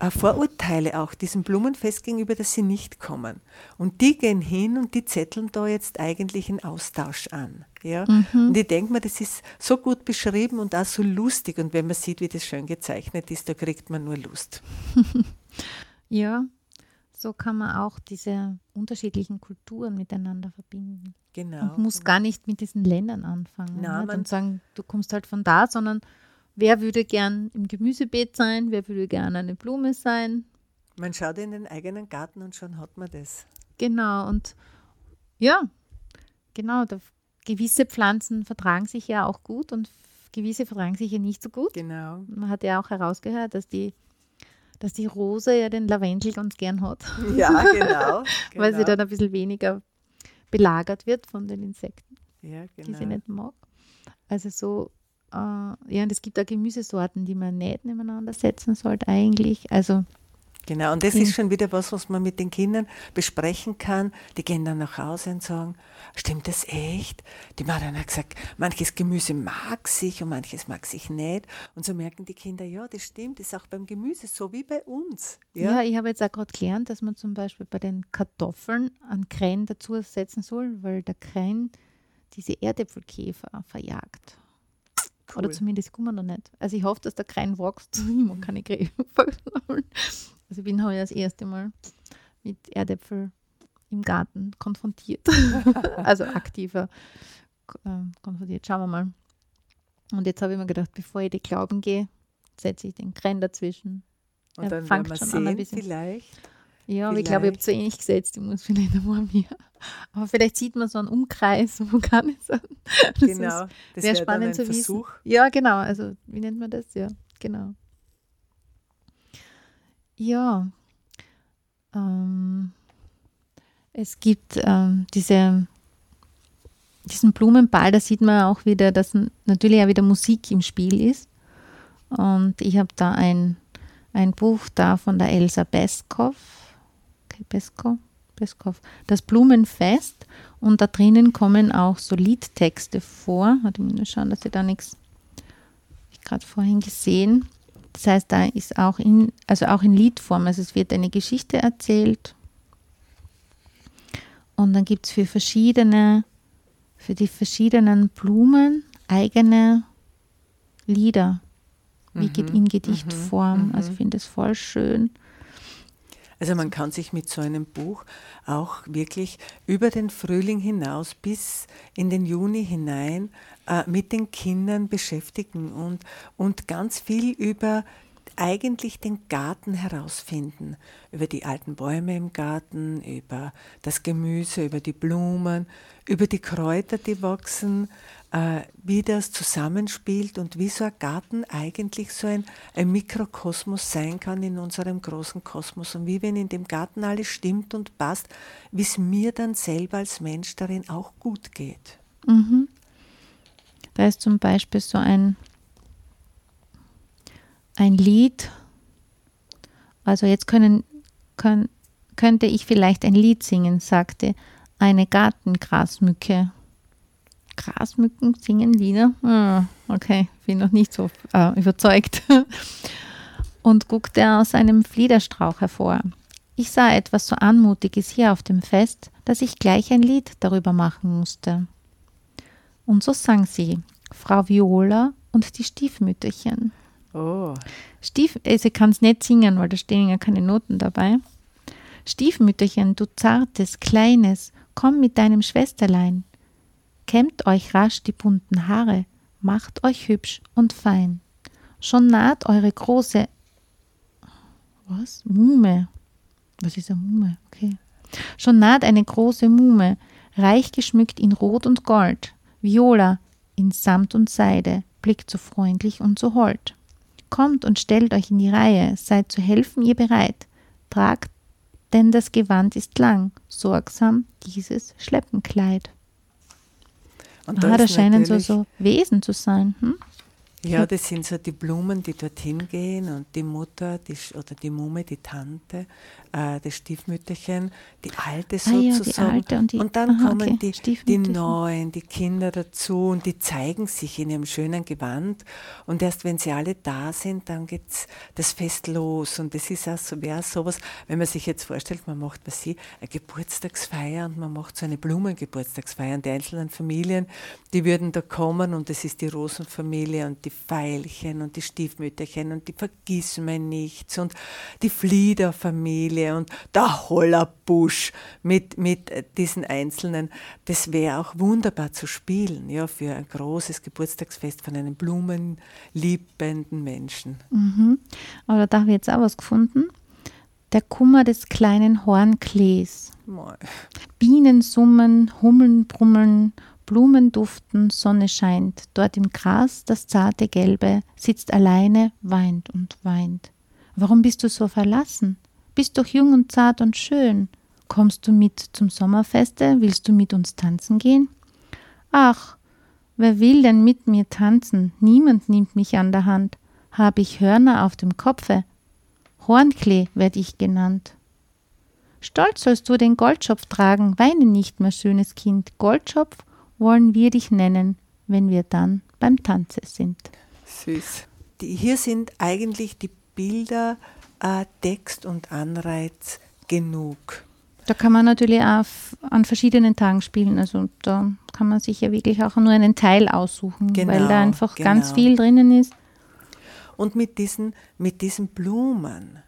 äh, Vorurteile auch diesem Blumenfest gegenüber, dass sie nicht kommen. Und die gehen hin und die zetteln da jetzt eigentlich einen Austausch an. Ja? Mhm. Und ich denke mir, das ist so gut beschrieben und auch so lustig. Und wenn man sieht, wie das schön gezeichnet ist, da kriegt man nur Lust. ja, so kann man auch diese unterschiedlichen Kulturen miteinander verbinden. Genau. Und muss gar nicht mit diesen Ländern anfangen. Nein, ne? Und sagen, du kommst halt von da, sondern Wer würde gern im Gemüsebeet sein? Wer würde gern eine Blume sein? Man schaut in den eigenen Garten und schon hat man das. Genau, und ja, genau, da, gewisse Pflanzen vertragen sich ja auch gut und gewisse vertragen sich ja nicht so gut. Genau. Man hat ja auch herausgehört, dass die, dass die Rose ja den Lavendel ganz gern hat. Ja, genau. Weil sie genau. dann ein bisschen weniger belagert wird von den Insekten, ja, genau. die sie genau. nicht mag. Also so ja, und es gibt auch Gemüsesorten, die man nicht nebeneinander setzen sollte eigentlich. Also Genau, und das ist schon wieder was, was man mit den Kindern besprechen kann. Die gehen dann nach Hause und sagen, stimmt das echt? Die Mutter hat gesagt, manches Gemüse mag sich und manches mag sich nicht. Und so merken die Kinder, ja, das stimmt, das ist auch beim Gemüse so wie bei uns. Ja, ja ich habe jetzt auch gerade gelernt, dass man zum Beispiel bei den Kartoffeln einen Krähen dazu setzen soll, weil der Krähen diese Erdäpfelkäfer verjagt. Cool. Oder zumindest kommen wir noch nicht. Also ich hoffe, dass der kein wächst. Ich mag keine Gräben Also ich bin heute das erste Mal mit Erdäpfel im Garten konfrontiert. also aktiver äh, konfrontiert. Schauen wir mal. Und jetzt habe ich mir gedacht, bevor ich die Glauben gehe, setze ich den Kren dazwischen. Und er dann fängt schon sehen, an ein bisschen. Vielleicht. Ja, aber ich glaube, ich habe zu ähnlich gesetzt. Ich muss vielleicht einmal mehr. Aber vielleicht sieht man so einen Umkreis, wo kann es sein. Das genau, das wäre spannend zu wissen. Ja, genau. Also, wie nennt man das? Ja, genau. Ja. Ähm, es gibt ähm, diese, diesen Blumenball, da sieht man auch wieder, dass natürlich auch wieder Musik im Spiel ist. Und ich habe da ein, ein Buch da von der Elsa Beskow Pesko, Peskov, das Blumenfest und da drinnen kommen auch so Liedtexte vor. Warte mal schauen, dass ich da nichts, ich gerade vorhin gesehen. Das heißt, da ist auch in, also auch in Liedform, also es wird eine Geschichte erzählt und dann gibt es für verschiedene für die verschiedenen Blumen eigene Lieder wie mhm, in Gedichtform. Mhm, also ich finde es voll schön. Also man kann sich mit so einem Buch auch wirklich über den Frühling hinaus bis in den Juni hinein äh, mit den Kindern beschäftigen und, und ganz viel über eigentlich den Garten herausfinden, über die alten Bäume im Garten, über das Gemüse, über die Blumen, über die Kräuter, die wachsen, äh, wie das zusammenspielt und wie so ein Garten eigentlich so ein, ein Mikrokosmos sein kann in unserem großen Kosmos und wie wenn in dem Garten alles stimmt und passt, wie es mir dann selber als Mensch darin auch gut geht. Mhm. Da ist zum Beispiel so ein, ein Lied, also jetzt können, können, könnte ich vielleicht ein Lied singen, sagte eine Gartengrasmücke Grasmücken singen Lieder. Ah, okay, bin noch nicht so äh, überzeugt. Und guckte aus einem Fliederstrauch hervor. Ich sah etwas so Anmutiges hier auf dem Fest, dass ich gleich ein Lied darüber machen musste. Und so sang sie, Frau Viola und die Stiefmütterchen. Oh. Stief, äh, sie kann es nicht singen, weil da stehen ja keine Noten dabei. Stiefmütterchen, du zartes, kleines, komm mit deinem Schwesterlein, Kämmt euch rasch die bunten Haare, macht euch hübsch und fein. Schon naht eure große was? Mume. Was ist eine Mume? Okay. Schon naht eine große Mume, reich geschmückt in Rot und Gold. Viola in Samt und Seide, blickt so freundlich und so hold. Kommt und stellt euch in die Reihe, seid zu helfen ihr bereit. Tragt, denn das Gewand ist lang, sorgsam dieses Schleppenkleid. Und ah, da, da scheinen so, so Wesen zu sein. Hm? Ja, das sind so die Blumen, die dorthin gehen und die Mutter die, oder die Mumme, die Tante, äh, das Stiefmütterchen, die Alte sozusagen. Ah, ja, die Alte und, die, und dann aha, kommen okay. die, die Neuen, die Kinder dazu und die zeigen sich in ihrem schönen Gewand. Und erst wenn sie alle da sind, dann geht das Fest los. Und das ist auch so, wäre sowas, wenn man sich jetzt vorstellt, man macht was sie, eine Geburtstagsfeier und man macht so eine Blumengeburtstagsfeier. Und die einzelnen Familien, die würden da kommen und das ist die Rosenfamilie und die Veilchen und die Stiefmütterchen und die Vergissmeinnichts und die Fliederfamilie und der Hollerbusch mit, mit diesen Einzelnen. Das wäre auch wunderbar zu spielen, ja, für ein großes Geburtstagsfest von einem blumenliebenden Menschen. Mhm. Aber da habe ich jetzt auch was gefunden. Der Kummer des kleinen Hornklees. Bienen summen, Hummeln brummeln, Blumen duften, Sonne scheint, dort im Gras das zarte Gelbe sitzt alleine, weint und weint. Warum bist du so verlassen? Bist doch jung und zart und schön. Kommst du mit zum Sommerfeste? Willst du mit uns tanzen gehen? Ach, wer will denn mit mir tanzen? Niemand nimmt mich an der Hand. Hab ich Hörner auf dem Kopfe? Hornklee werd ich genannt. Stolz sollst du den Goldschopf tragen, weine nicht mehr, schönes Kind. Goldschopf wollen wir dich nennen, wenn wir dann beim Tanze sind. Süß. Die, hier sind eigentlich die Bilder äh, Text und Anreiz genug. Da kann man natürlich auch an verschiedenen Tagen spielen. Also da kann man sich ja wirklich auch nur einen Teil aussuchen, genau, weil da einfach genau. ganz viel drinnen ist. Und mit diesen, mit diesen Blumen,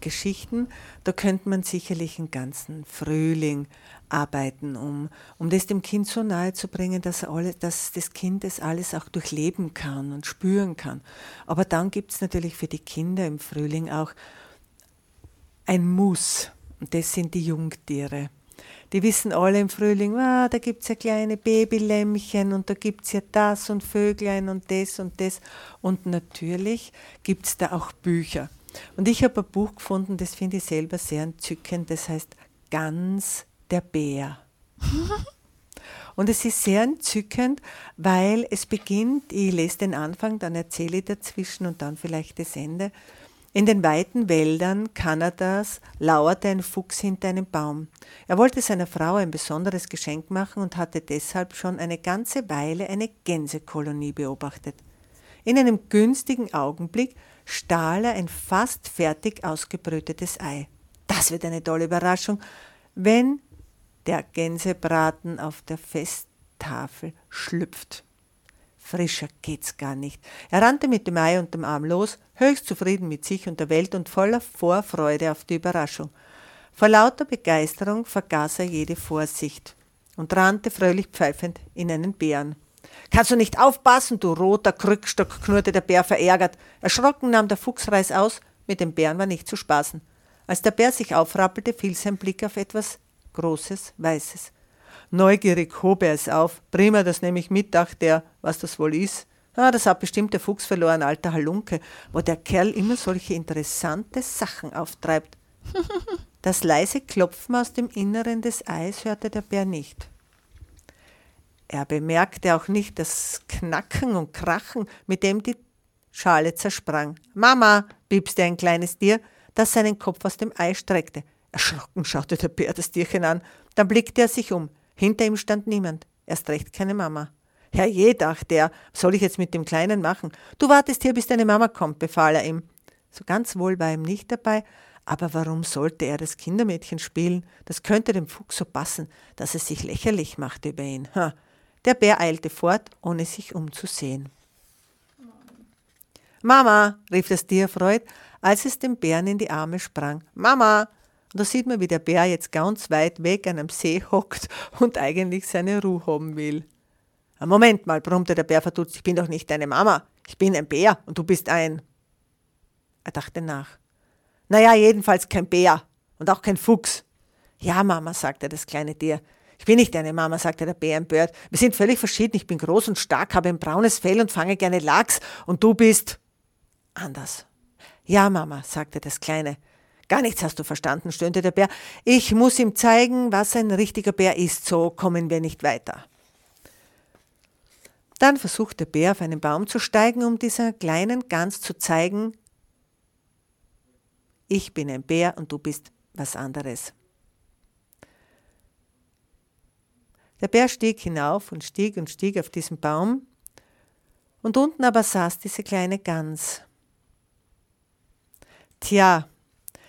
Geschichten, da könnte man sicherlich einen ganzen Frühling arbeiten, um, um das dem Kind so nahe zu bringen, dass, alle, dass das Kind das alles auch durchleben kann und spüren kann. Aber dann gibt es natürlich für die Kinder im Frühling auch ein Muss, und das sind die Jungtiere. Die wissen alle im Frühling, ah, da gibt es ja kleine Babylämmchen und da gibt es ja das und Vöglein und das und das. Und natürlich gibt es da auch Bücher. Und ich habe ein Buch gefunden, das finde ich selber sehr entzückend, das heißt Ganz der Bär. Und es ist sehr entzückend, weil es beginnt, ich lese den Anfang, dann erzähle ich dazwischen und dann vielleicht das Ende. In den weiten Wäldern Kanadas lauerte ein Fuchs hinter einem Baum. Er wollte seiner Frau ein besonderes Geschenk machen und hatte deshalb schon eine ganze Weile eine Gänsekolonie beobachtet. In einem günstigen Augenblick stahl er ein fast fertig ausgebrütetes Ei. Das wird eine tolle Überraschung, wenn der Gänsebraten auf der Fest Tafel schlüpft. Frischer geht's gar nicht. Er rannte mit dem Ei und dem Arm los, höchst zufrieden mit sich und der Welt und voller Vorfreude auf die Überraschung. Vor lauter Begeisterung vergaß er jede Vorsicht und rannte fröhlich pfeifend in einen Bären. Kannst du nicht aufpassen, du roter Krückstock, knurrte der Bär verärgert. Erschrocken nahm der Fuchs Reis aus, mit dem Bären war nicht zu spaßen. Als der Bär sich aufrappelte, fiel sein Blick auf etwas Großes, Weißes. Neugierig hob er es auf. Prima, das nehme ich mit, dachte er, was das wohl ist. Ah, das hat bestimmt der Fuchs verloren, alter Halunke, wo der Kerl immer solche interessante Sachen auftreibt. Das leise Klopfen aus dem Inneren des Eis hörte der Bär nicht. Er bemerkte auch nicht das Knacken und Krachen, mit dem die Schale zersprang. Mama, piepste ein kleines Tier, das seinen Kopf aus dem Ei streckte. Erschrocken schaute der Bär das Tierchen an. Dann blickte er sich um. Hinter ihm stand niemand, erst recht keine Mama. Herrje, dachte er, was soll ich jetzt mit dem Kleinen machen? Du wartest hier, bis deine Mama kommt, befahl er ihm. So ganz wohl war ihm nicht dabei, aber warum sollte er das Kindermädchen spielen? Das könnte dem Fuchs so passen, dass es sich lächerlich machte über ihn. Ha. Der Bär eilte fort, ohne sich umzusehen. Mama, rief das Tier erfreut, als es dem Bären in die Arme sprang. Mama! Und da sieht man, wie der Bär jetzt ganz weit weg an einem See hockt und eigentlich seine Ruhe haben will. Moment mal, brummte der Bär verdutzt, ich bin doch nicht deine Mama. Ich bin ein Bär und du bist ein. Er dachte nach. Naja, jedenfalls kein Bär und auch kein Fuchs. Ja, Mama, sagte das kleine Tier. Ich bin nicht deine Mama, sagte der Bär empört. Wir sind völlig verschieden. Ich bin groß und stark, habe ein braunes Fell und fange gerne Lachs. Und du bist anders. Ja, Mama, sagte das Kleine. Gar nichts hast du verstanden, stöhnte der Bär. Ich muss ihm zeigen, was ein richtiger Bär ist, so kommen wir nicht weiter. Dann versucht der Bär auf einen Baum zu steigen, um dieser kleinen Gans zu zeigen, ich bin ein Bär und du bist was anderes. Der Bär stieg hinauf und stieg und stieg auf diesen Baum, und unten aber saß diese kleine Gans. Tja,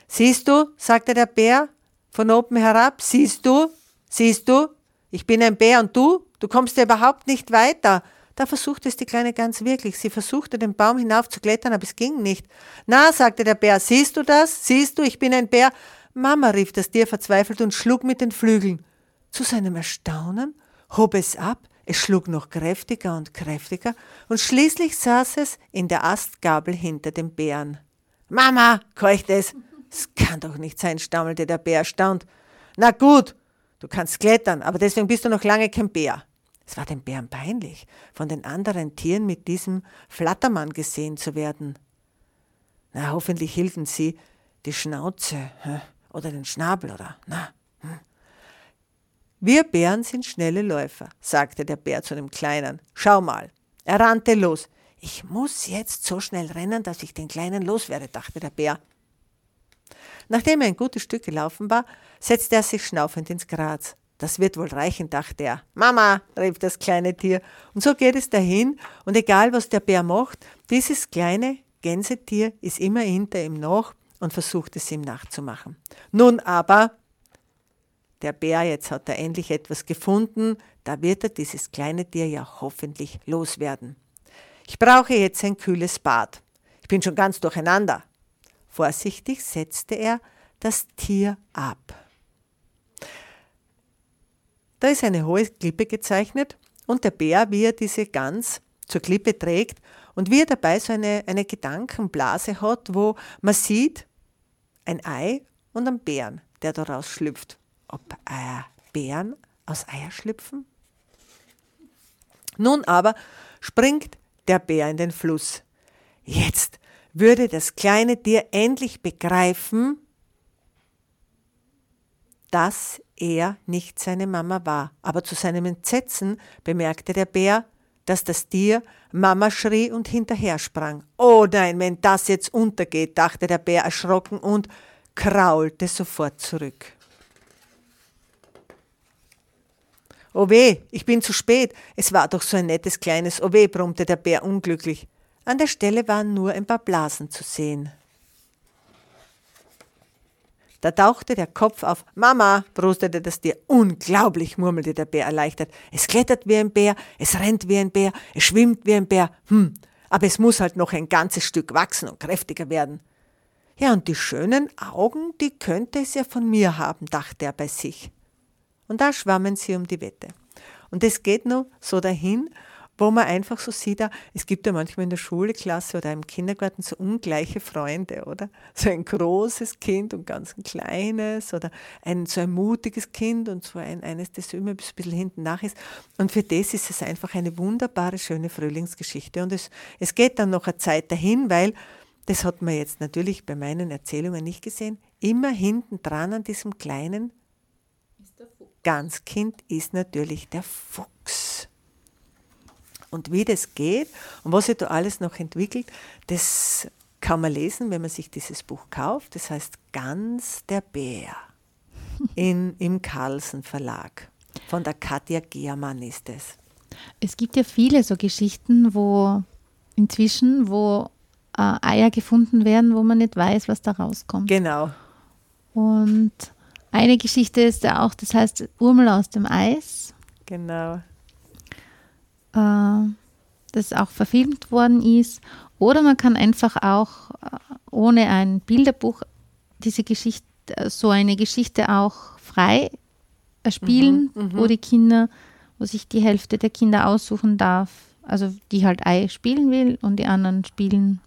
siehst du, sagte der Bär von oben herab, siehst du, siehst du, ich bin ein Bär und du, du kommst ja überhaupt nicht weiter. Da versuchte es die kleine Gans wirklich. Sie versuchte, den Baum hinauf zu klettern, aber es ging nicht. Na, sagte der Bär, siehst du das? Siehst du, ich bin ein Bär? Mama, rief das Tier verzweifelt und schlug mit den Flügeln. Zu seinem Erstaunen hob es ab, es schlug noch kräftiger und kräftiger, und schließlich saß es in der Astgabel hinter dem Bären. Mama, keuchte es. Es kann doch nicht sein, stammelte der Bär erstaunt. Na gut, du kannst klettern, aber deswegen bist du noch lange kein Bär. Es war dem Bären peinlich, von den anderen Tieren mit diesem Flattermann gesehen zu werden. Na, hoffentlich hielten sie die Schnauze oder den Schnabel oder na. Hm. Wir Bären sind schnelle Läufer, sagte der Bär zu dem Kleinen. Schau mal. Er rannte los. Ich muss jetzt so schnell rennen, dass ich den Kleinen loswerde, dachte der Bär. Nachdem er ein gutes Stück gelaufen war, setzte er sich schnaufend ins Gras. Das wird wohl reichen, dachte er. Mama, rief das kleine Tier. Und so geht es dahin, und egal was der Bär macht, dieses kleine Gänsetier ist immer hinter ihm nach und versucht es ihm nachzumachen. Nun aber, der Bär, jetzt hat er endlich etwas gefunden, da wird er dieses kleine Tier ja hoffentlich loswerden. Ich brauche jetzt ein kühles Bad. Ich bin schon ganz durcheinander. Vorsichtig setzte er das Tier ab. Da ist eine hohe Klippe gezeichnet und der Bär, wie er diese Gans zur Klippe trägt und wie er dabei so eine, eine Gedankenblase hat, wo man sieht ein Ei und einen Bären, der daraus schlüpft. Ob Eier, Bären aus Eier schlüpfen? Nun aber springt der Bär in den Fluss. Jetzt würde das kleine Tier endlich begreifen, dass er nicht seine Mama war. Aber zu seinem Entsetzen bemerkte der Bär, dass das Tier Mama schrie und hinterher sprang. Oh nein, wenn das jetzt untergeht, dachte der Bär erschrocken und kraulte sofort zurück. Oh weh, ich bin zu spät. Es war doch so ein nettes kleines Oh weh, brummte der Bär unglücklich. An der Stelle waren nur ein paar Blasen zu sehen. Da tauchte der Kopf auf. Mama, brustete das Tier. Unglaublich, murmelte der Bär erleichtert. Es klettert wie ein Bär, es rennt wie ein Bär, es schwimmt wie ein Bär. Hm, aber es muss halt noch ein ganzes Stück wachsen und kräftiger werden. Ja, und die schönen Augen, die könnte es ja von mir haben, dachte er bei sich. Und da schwammen sie um die Wette. Und es geht nur so dahin, wo man einfach so sieht, es gibt ja manchmal in der Schulklasse oder im Kindergarten so ungleiche Freunde, oder? So ein großes Kind und ganz ein kleines oder ein so ein mutiges Kind und so ein eines, das immer ein bisschen hinten nach ist. Und für das ist es einfach eine wunderbare, schöne Frühlingsgeschichte. Und es, es geht dann noch eine Zeit dahin, weil das hat man jetzt natürlich bei meinen Erzählungen nicht gesehen, immer hinten dran an diesem kleinen Ganzkind ist natürlich der Fuchs. Und wie das geht und was sich da alles noch entwickelt, das kann man lesen, wenn man sich dieses Buch kauft. Das heißt Ganz der Bär in, im Carlsen Verlag. Von der Katja Giermann ist es. Es gibt ja viele so Geschichten, wo inzwischen, wo äh, Eier gefunden werden, wo man nicht weiß, was da rauskommt. Genau. Und eine Geschichte ist ja auch, das heißt Urmel aus dem Eis. Genau. Äh, das auch verfilmt worden ist. Oder man kann einfach auch äh, ohne ein Bilderbuch diese Geschichte, äh, so eine Geschichte auch frei spielen, mhm, wo die Kinder, wo sich die Hälfte der Kinder aussuchen darf, also die halt Ei spielen will und die anderen spielen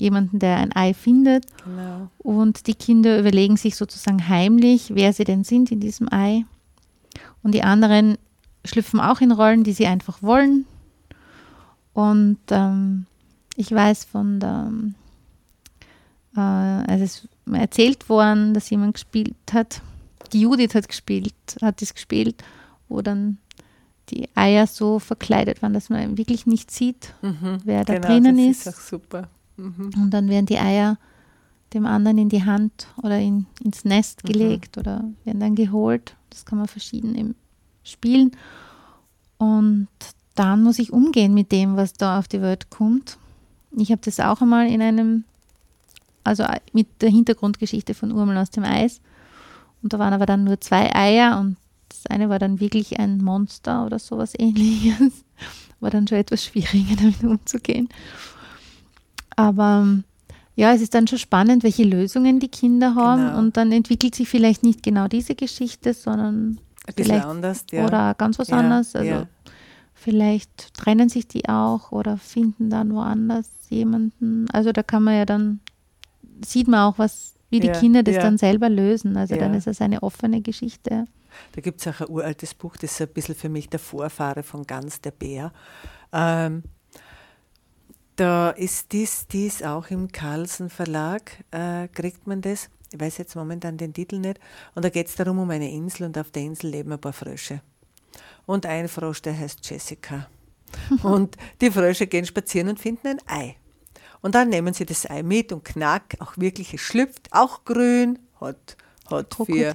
jemanden, der ein Ei findet. Genau. Und die Kinder überlegen sich sozusagen heimlich, wer sie denn sind in diesem Ei. Und die anderen schlüpfen auch in Rollen, die sie einfach wollen. Und ähm, ich weiß von der, äh, also es ist erzählt worden, dass jemand gespielt hat, die Judith hat gespielt, hat es gespielt, wo dann die Eier so verkleidet waren, dass man wirklich nicht sieht, mhm, wer da genau, drinnen ist. Das ist auch super. Mhm. Und dann werden die Eier dem anderen in die Hand oder in, ins Nest mhm. gelegt mhm. oder werden dann geholt. Das kann man verschieden im spielen. Und dann muss ich umgehen mit dem, was da auf die Welt kommt. Ich habe das auch einmal in einem, also mit der Hintergrundgeschichte von Urmel aus dem Eis. Und da waren aber dann nur zwei Eier und das eine war dann wirklich ein Monster oder sowas ähnliches. War dann schon etwas schwieriger damit umzugehen. Aber ja, es ist dann schon spannend, welche Lösungen die Kinder haben genau. und dann entwickelt sich vielleicht nicht genau diese Geschichte, sondern ein bisschen anders, ja. Oder ganz was ja, anderes. Also ja. vielleicht trennen sich die auch oder finden dann woanders jemanden. Also da kann man ja dann, sieht man auch, was, wie die Kinder das dann selber lösen. Also dann ist es eine offene Geschichte. Da gibt es auch ein uraltes Buch, das ist ein bisschen für mich der Vorfahre von Ganz der Bär. Ähm, da ist dies, dies auch im Carlsen Verlag, äh, kriegt man das. Ich weiß jetzt momentan den Titel nicht. Und da geht es darum, um eine Insel und auf der Insel leben ein paar Frösche. Und ein Frosch, der heißt Jessica. und die Frösche gehen spazieren und finden ein Ei. Und dann nehmen sie das Ei mit und knack, auch wirklich, es schlüpft, auch grün, hat, hat vier,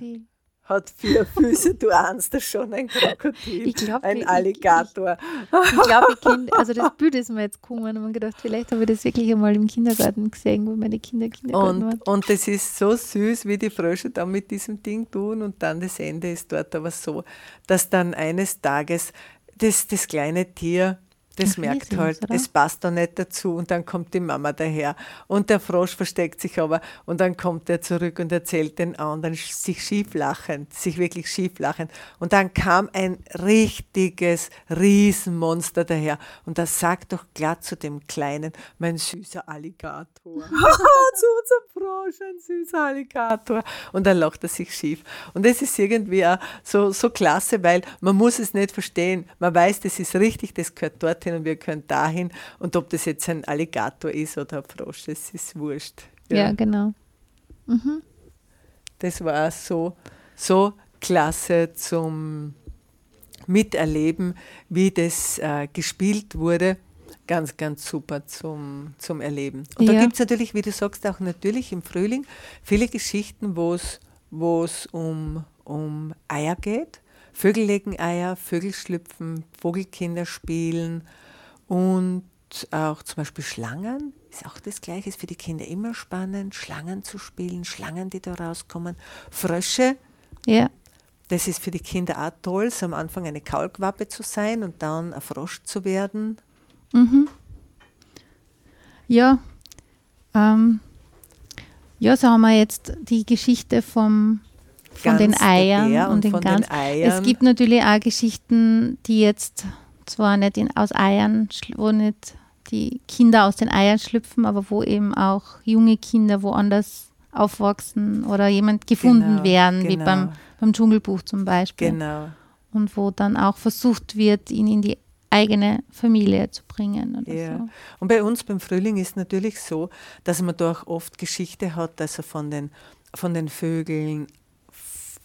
hat vier Füße, du ahnst das schon, ein Krokodil, ich glaub, ein Alligator. Ich, ich, ich glaube, also das Bild ist mir jetzt gekommen und man gedacht, vielleicht habe ich das wirklich einmal im Kindergarten gesehen, wo meine Kinder Kindergarten und, waren. Und das ist so süß, wie die Frösche da mit diesem Ding tun und dann das Ende ist dort aber so, dass dann eines Tages das, das kleine Tier das Ach, merkt halt, oder? es passt da nicht dazu und dann kommt die Mama daher. Und der Frosch versteckt sich aber und dann kommt er zurück und erzählt den anderen sich schief lachend, sich wirklich schief lachend. Und dann kam ein richtiges Riesenmonster daher. Und das sagt doch glatt zu dem Kleinen, mein süßer Alligator. zu unserem Frosch, ein süßer Alligator. Und dann lacht er sich schief. Und das ist irgendwie auch so, so klasse, weil man muss es nicht verstehen, man weiß, das ist richtig, das gehört dort dorthin und wir können dahin. Und ob das jetzt ein Alligator ist oder ein Frosch, das ist wurscht. Ja, ja genau. Mhm. Das war so, so klasse zum Miterleben, wie das äh, gespielt wurde. Ganz, ganz super zum, zum Erleben. Und ja. da gibt es natürlich, wie du sagst, auch natürlich im Frühling viele Geschichten, wo es um, um Eier geht Vögel legen Eier, Vögel schlüpfen, Vogelkinder spielen und auch zum Beispiel Schlangen, ist auch das Gleiche, ist für die Kinder immer spannend, Schlangen zu spielen, Schlangen, die da rauskommen. Frösche, Ja. das ist für die Kinder auch toll, so am Anfang eine Kaulquappe zu sein und dann ein Frosch zu werden. Ja. Ähm, ja, so haben wir jetzt die Geschichte vom, von den Eiern und, und den von den Gans. Eiern. Es gibt natürlich auch Geschichten, die jetzt zwar nicht in, aus Eiern, wo nicht die Kinder aus den Eiern schlüpfen, aber wo eben auch junge Kinder woanders aufwachsen oder jemand gefunden Genau, werden, wie genau. beim, beim Dschungelbuch zum Beispiel. Genau. Und wo dann auch versucht wird, ihn in die eigene Familie zu bringen. Ja. so. Und bei uns beim Frühling ist natürlich so, dass man da auch oft Geschichte hat, also von den, von den Vögeln,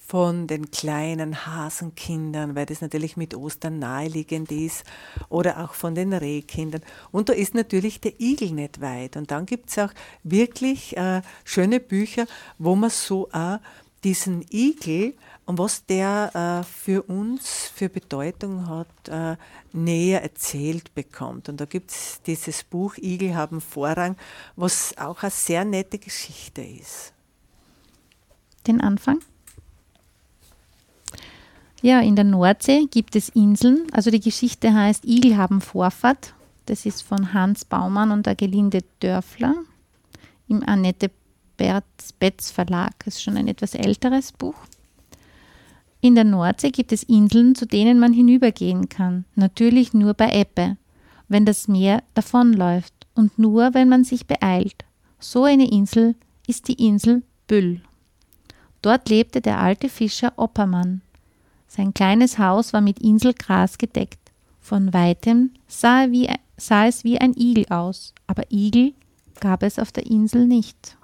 von den kleinen Hasenkindern, weil das natürlich mit Ostern naheliegend ist, oder auch von den Rehkindern. Und da ist natürlich der Igel nicht weit. Und dann gibt es auch wirklich äh, schöne Bücher, wo man so auch diesen Igel und was der äh, für uns für Bedeutung hat, äh, näher erzählt bekommt. Und da gibt es dieses Buch Igel haben Vorrang, was auch eine sehr nette Geschichte ist. Den Anfang? Ja, in der Nordsee gibt es Inseln. Also die Geschichte heißt Igel haben Vorfahrt. Das ist von Hans Baumann und der Gelinde Dörfler im Annette Betz Verlag. Das ist schon ein etwas älteres Buch. In der Nordsee gibt es Inseln, zu denen man hinübergehen kann. Natürlich nur bei Ebbe, wenn das Meer davonläuft und nur, wenn man sich beeilt. So eine Insel ist die Insel Büll. Dort lebte der alte Fischer Oppermann. Sein kleines Haus war mit Inselgras gedeckt. Von weitem sah, wie, sah es wie ein Igel aus, aber Igel gab es auf der Insel nicht.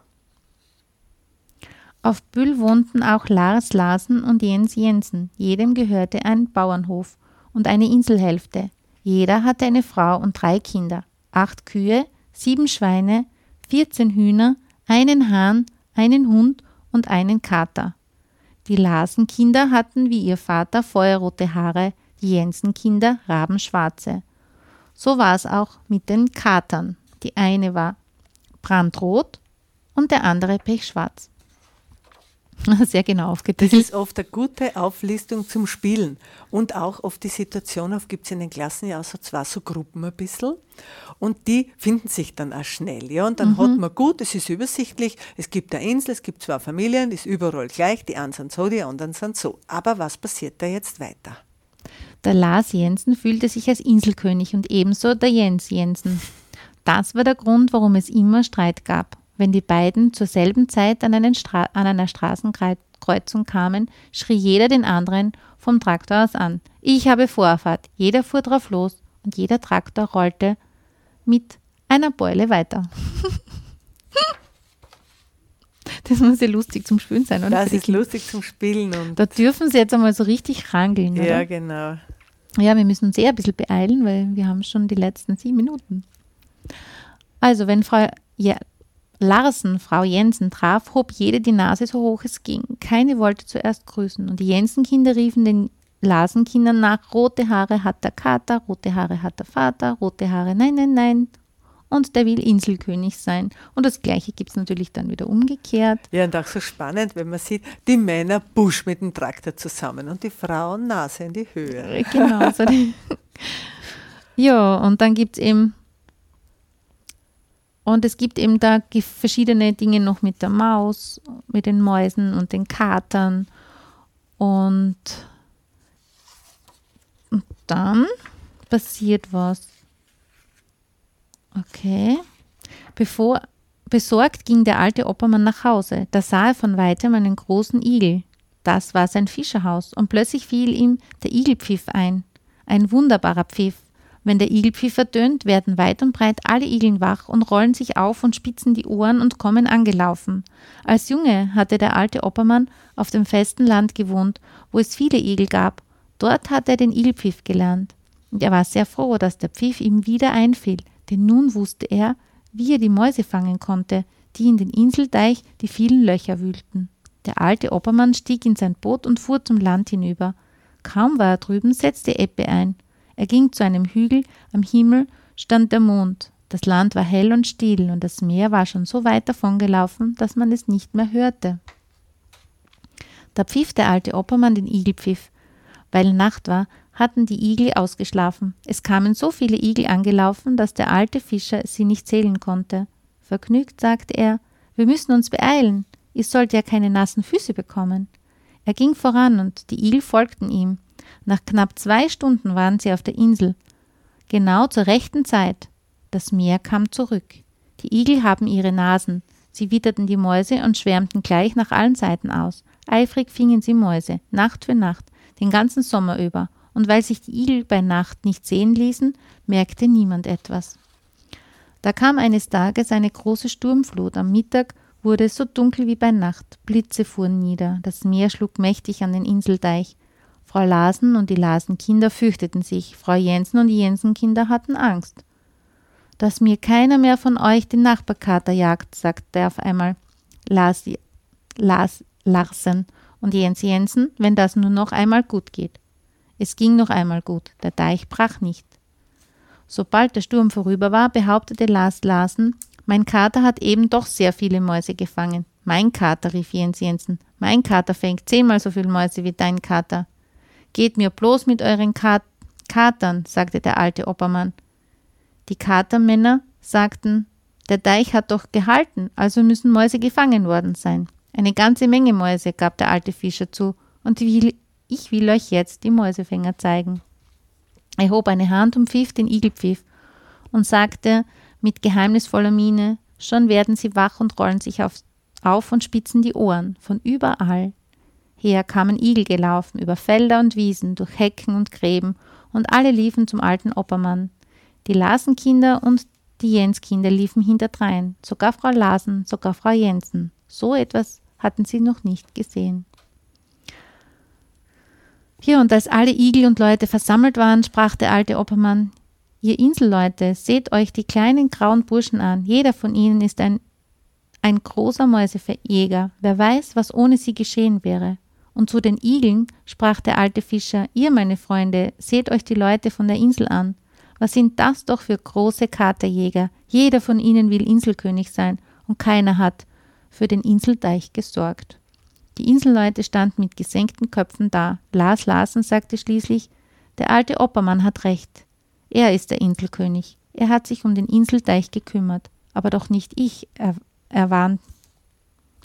Auf Büll wohnten auch Lars Larsen und Jens Jensen. Jedem gehörte ein Bauernhof und eine Inselhälfte. Jeder hatte eine Frau und drei Kinder, acht Kühe, sieben Schweine, 14 Hühner, einen Hahn, einen Hund und einen Kater. Die Larsenkinder hatten wie ihr Vater feuerrote Haare, die Jensenkinder rabenschwarze. So war es auch mit den Katern. Die eine war brandrot und der andere pechschwarz. Sehr genau Das aufgeteilt. ist oft eine gute Auflistung zum Spielen und auch oft die Situation, oft gibt es in den Klassen ja auch so zwei so Gruppen ein bisschen und die finden sich dann auch schnell. Ja? Und dann hat man gut, es ist übersichtlich, es gibt eine Insel, es gibt zwei Familien, ist überall gleich, die einen sind so, die anderen sind so. Aber was passiert da jetzt weiter? Der Lars Jensen fühlte sich als Inselkönig und ebenso der Jens Jensen. Das war der Grund, warum es immer Streit gab. Wenn die beiden zur selben Zeit an, Stra an einer Straßenkreuzung kamen, schrie jeder den anderen vom Traktor aus an. Ich habe Vorfahrt. Jeder fuhr drauf los und jeder Traktor rollte mit einer Beule weiter. Das muss ja lustig zum Spielen sein, oder? Das ist lustig zum Spielen und Da dürfen sie jetzt einmal so richtig rangeln, oder? ja, genau. Ja, wir müssen uns eher ein bisschen beeilen, weil wir haben schon die letzten sieben Minuten. Also, wenn Frau ja, Larsen Frau Jensen traf, hob jede die Nase so hoch es ging. Keine wollte zuerst grüßen. Und die Jensen-Kinder riefen den Larsen-Kindern nach, rote Haare hat der Kater, rote Haare hat der Vater, rote Haare, nein, nein, nein. Und der will Inselkönig sein. Und das Gleiche gibt es natürlich dann wieder umgekehrt. Ja, und auch so spannend, wenn man sieht, die Männer Busch mit dem Traktor zusammen und die Frauen Nase in die Höhe. Genau. So die ja, und dann gibt es eben, und es gibt eben da verschiedene Dinge noch mit der Maus, mit den Mäusen und den Katern. Und, und dann passiert was. Okay. Bevor, besorgt ging der alte Oppermann nach Hause. Da sah er von weitem einen großen Igel. Das war sein Fischerhaus. Und plötzlich fiel ihm der Igelpfiff ein. Ein wunderbarer Pfiff. Wenn der Igelpfiff ertönt, werden weit und breit alle Igeln wach und rollen sich auf und spitzen die Ohren und kommen angelaufen. Als Junge hatte der alte Oppermann auf dem festen Land gewohnt, wo es viele Igel gab. Dort hatte er den Igelpfiff gelernt. Und er war sehr froh, dass der Pfiff ihm wieder einfiel, denn nun wusste er, wie er die Mäuse fangen konnte, die in den Inselteich die vielen Löcher wühlten. Der alte Oppermann stieg in sein Boot und fuhr zum Land hinüber. Kaum war er drüben, setzte Ebbe ein. Er ging zu einem Hügel am Himmel, stand der Mond. Das Land war hell und still und das Meer war schon so weit davongelaufen, dass man es nicht mehr hörte. Da pfiff der alte Oppermann den Igelpfiff. Weil Nacht war, hatten die Igel ausgeschlafen. Es kamen so viele Igel angelaufen, dass der alte Fischer sie nicht zählen konnte. Vergnügt sagte er, wir müssen uns beeilen, ihr sollt ja keine nassen Füße bekommen. Er ging voran und die Igel folgten ihm. Nach knapp zwei Stunden waren sie auf der Insel. Genau zur rechten Zeit. Das Meer kam zurück. Die Igel haben ihre Nasen. Sie witterten die Mäuse und schwärmten gleich nach allen Seiten aus. Eifrig fingen sie Mäuse, Nacht für Nacht, den ganzen Sommer über, und weil sich die Igel bei Nacht nicht sehen ließen, merkte niemand etwas. Da kam eines Tages eine große Sturmflut. Am Mittag wurde es so dunkel wie bei Nacht. Blitze fuhren nieder. Das Meer schlug mächtig an den Inseldeich. Frau Lasen und die Lasenkinder fürchteten sich. Frau Jensen und die Jensenkinder hatten Angst. Dass mir keiner mehr von euch den Nachbarkater jagt, sagte er auf einmal. Lars, Lars Larsen und Jens Jensen, wenn das nur noch einmal gut geht. Es ging noch einmal gut, der Deich brach nicht. Sobald der Sturm vorüber war, behauptete Lars Larsen, mein Kater hat eben doch sehr viele Mäuse gefangen. Mein Kater, rief Jens Jensen, mein Kater fängt zehnmal so viele Mäuse wie dein Kater. Geht mir bloß mit euren Kat Katern, sagte der alte Oppermann. Die Katermänner sagten, der Deich hat doch gehalten, also müssen Mäuse gefangen worden sein. Eine ganze Menge Mäuse, gab der alte Fischer zu, und ich will euch jetzt die Mäusefänger zeigen. Er hob eine Hand und pfiff den Igelpfiff und sagte mit geheimnisvoller Miene, schon werden sie wach und rollen sich auf, auf und spitzen die Ohren. Von überall her kamen Igel gelaufen, über Felder und Wiesen, durch Hecken und Gräben, und alle liefen zum alten Oppermann. Die Lasenkinder und die Jenskinder liefen hinterdrein, sogar Frau Lasen, sogar Frau Jensen. So etwas hatten sie noch nicht gesehen. Hier und als alle Igel und Leute versammelt waren, sprach der alte Oppermann, Ihr Inselleute, seht euch die kleinen grauen Burschen an, jeder von ihnen ist ein, ein großer Mäusejäger, wer weiß, was ohne sie geschehen wäre. Und zu den Igeln sprach der alte Fischer, ihr meine Freunde, seht euch die Leute von der Insel an. Was sind das doch für große Katerjäger? Jeder von ihnen will Inselkönig sein, und keiner hat für den Inseldeich gesorgt. Die Inselleute standen mit gesenkten Köpfen da. Lars Larsen sagte schließlich, der alte Oppermann hat recht. Er ist der Inselkönig. Er hat sich um den Inseldeich gekümmert. Aber doch nicht ich, er, er warnt,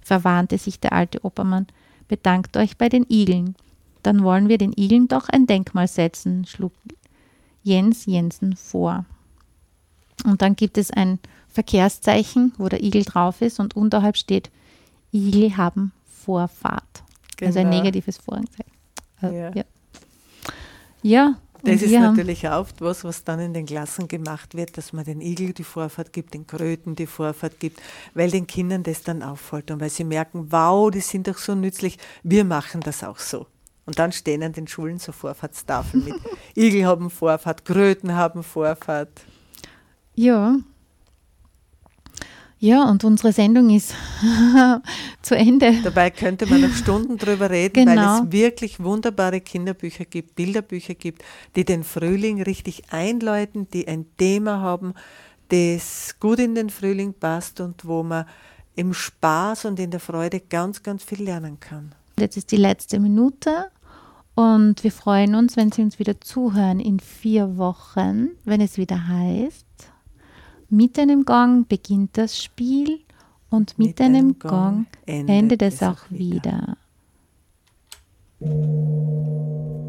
verwarnte sich der alte Oppermann. Bedankt euch bei den Igeln. Dann wollen wir den Igeln doch ein Denkmal setzen, schlug Jens Jensen vor. Und dann gibt es ein Verkehrszeichen, wo der Igel drauf ist und unterhalb steht, Igel haben Vorfahrt. Genau. Also ein genau. negatives Vorzeichen. Also, ja. ja. ja. Das ist natürlich oft was, was dann in den Klassen gemacht wird, dass man den Igel die Vorfahrt gibt, den Kröten die Vorfahrt gibt, weil den Kindern das dann auffällt und weil sie merken, wow, die sind doch so nützlich, wir machen das auch so. Und dann stehen an den Schulen so Vorfahrtstafeln mit Igel haben Vorfahrt, Kröten haben Vorfahrt. Ja. Ja, und unsere Sendung ist zu Ende. Dabei könnte man noch Stunden drüber reden, genau. weil es wirklich wunderbare Kinderbücher gibt, Bilderbücher gibt, die den Frühling richtig einläuten, die ein Thema haben, das gut in den Frühling passt und wo man im Spaß und in der Freude ganz, ganz viel lernen kann. Jetzt ist die letzte Minute und wir freuen uns, wenn Sie uns wieder zuhören in vier Wochen, wenn es wieder heißt mit einem Gang beginnt das Spiel und mit, mit einem, einem Gang endet es auch wieder. wieder.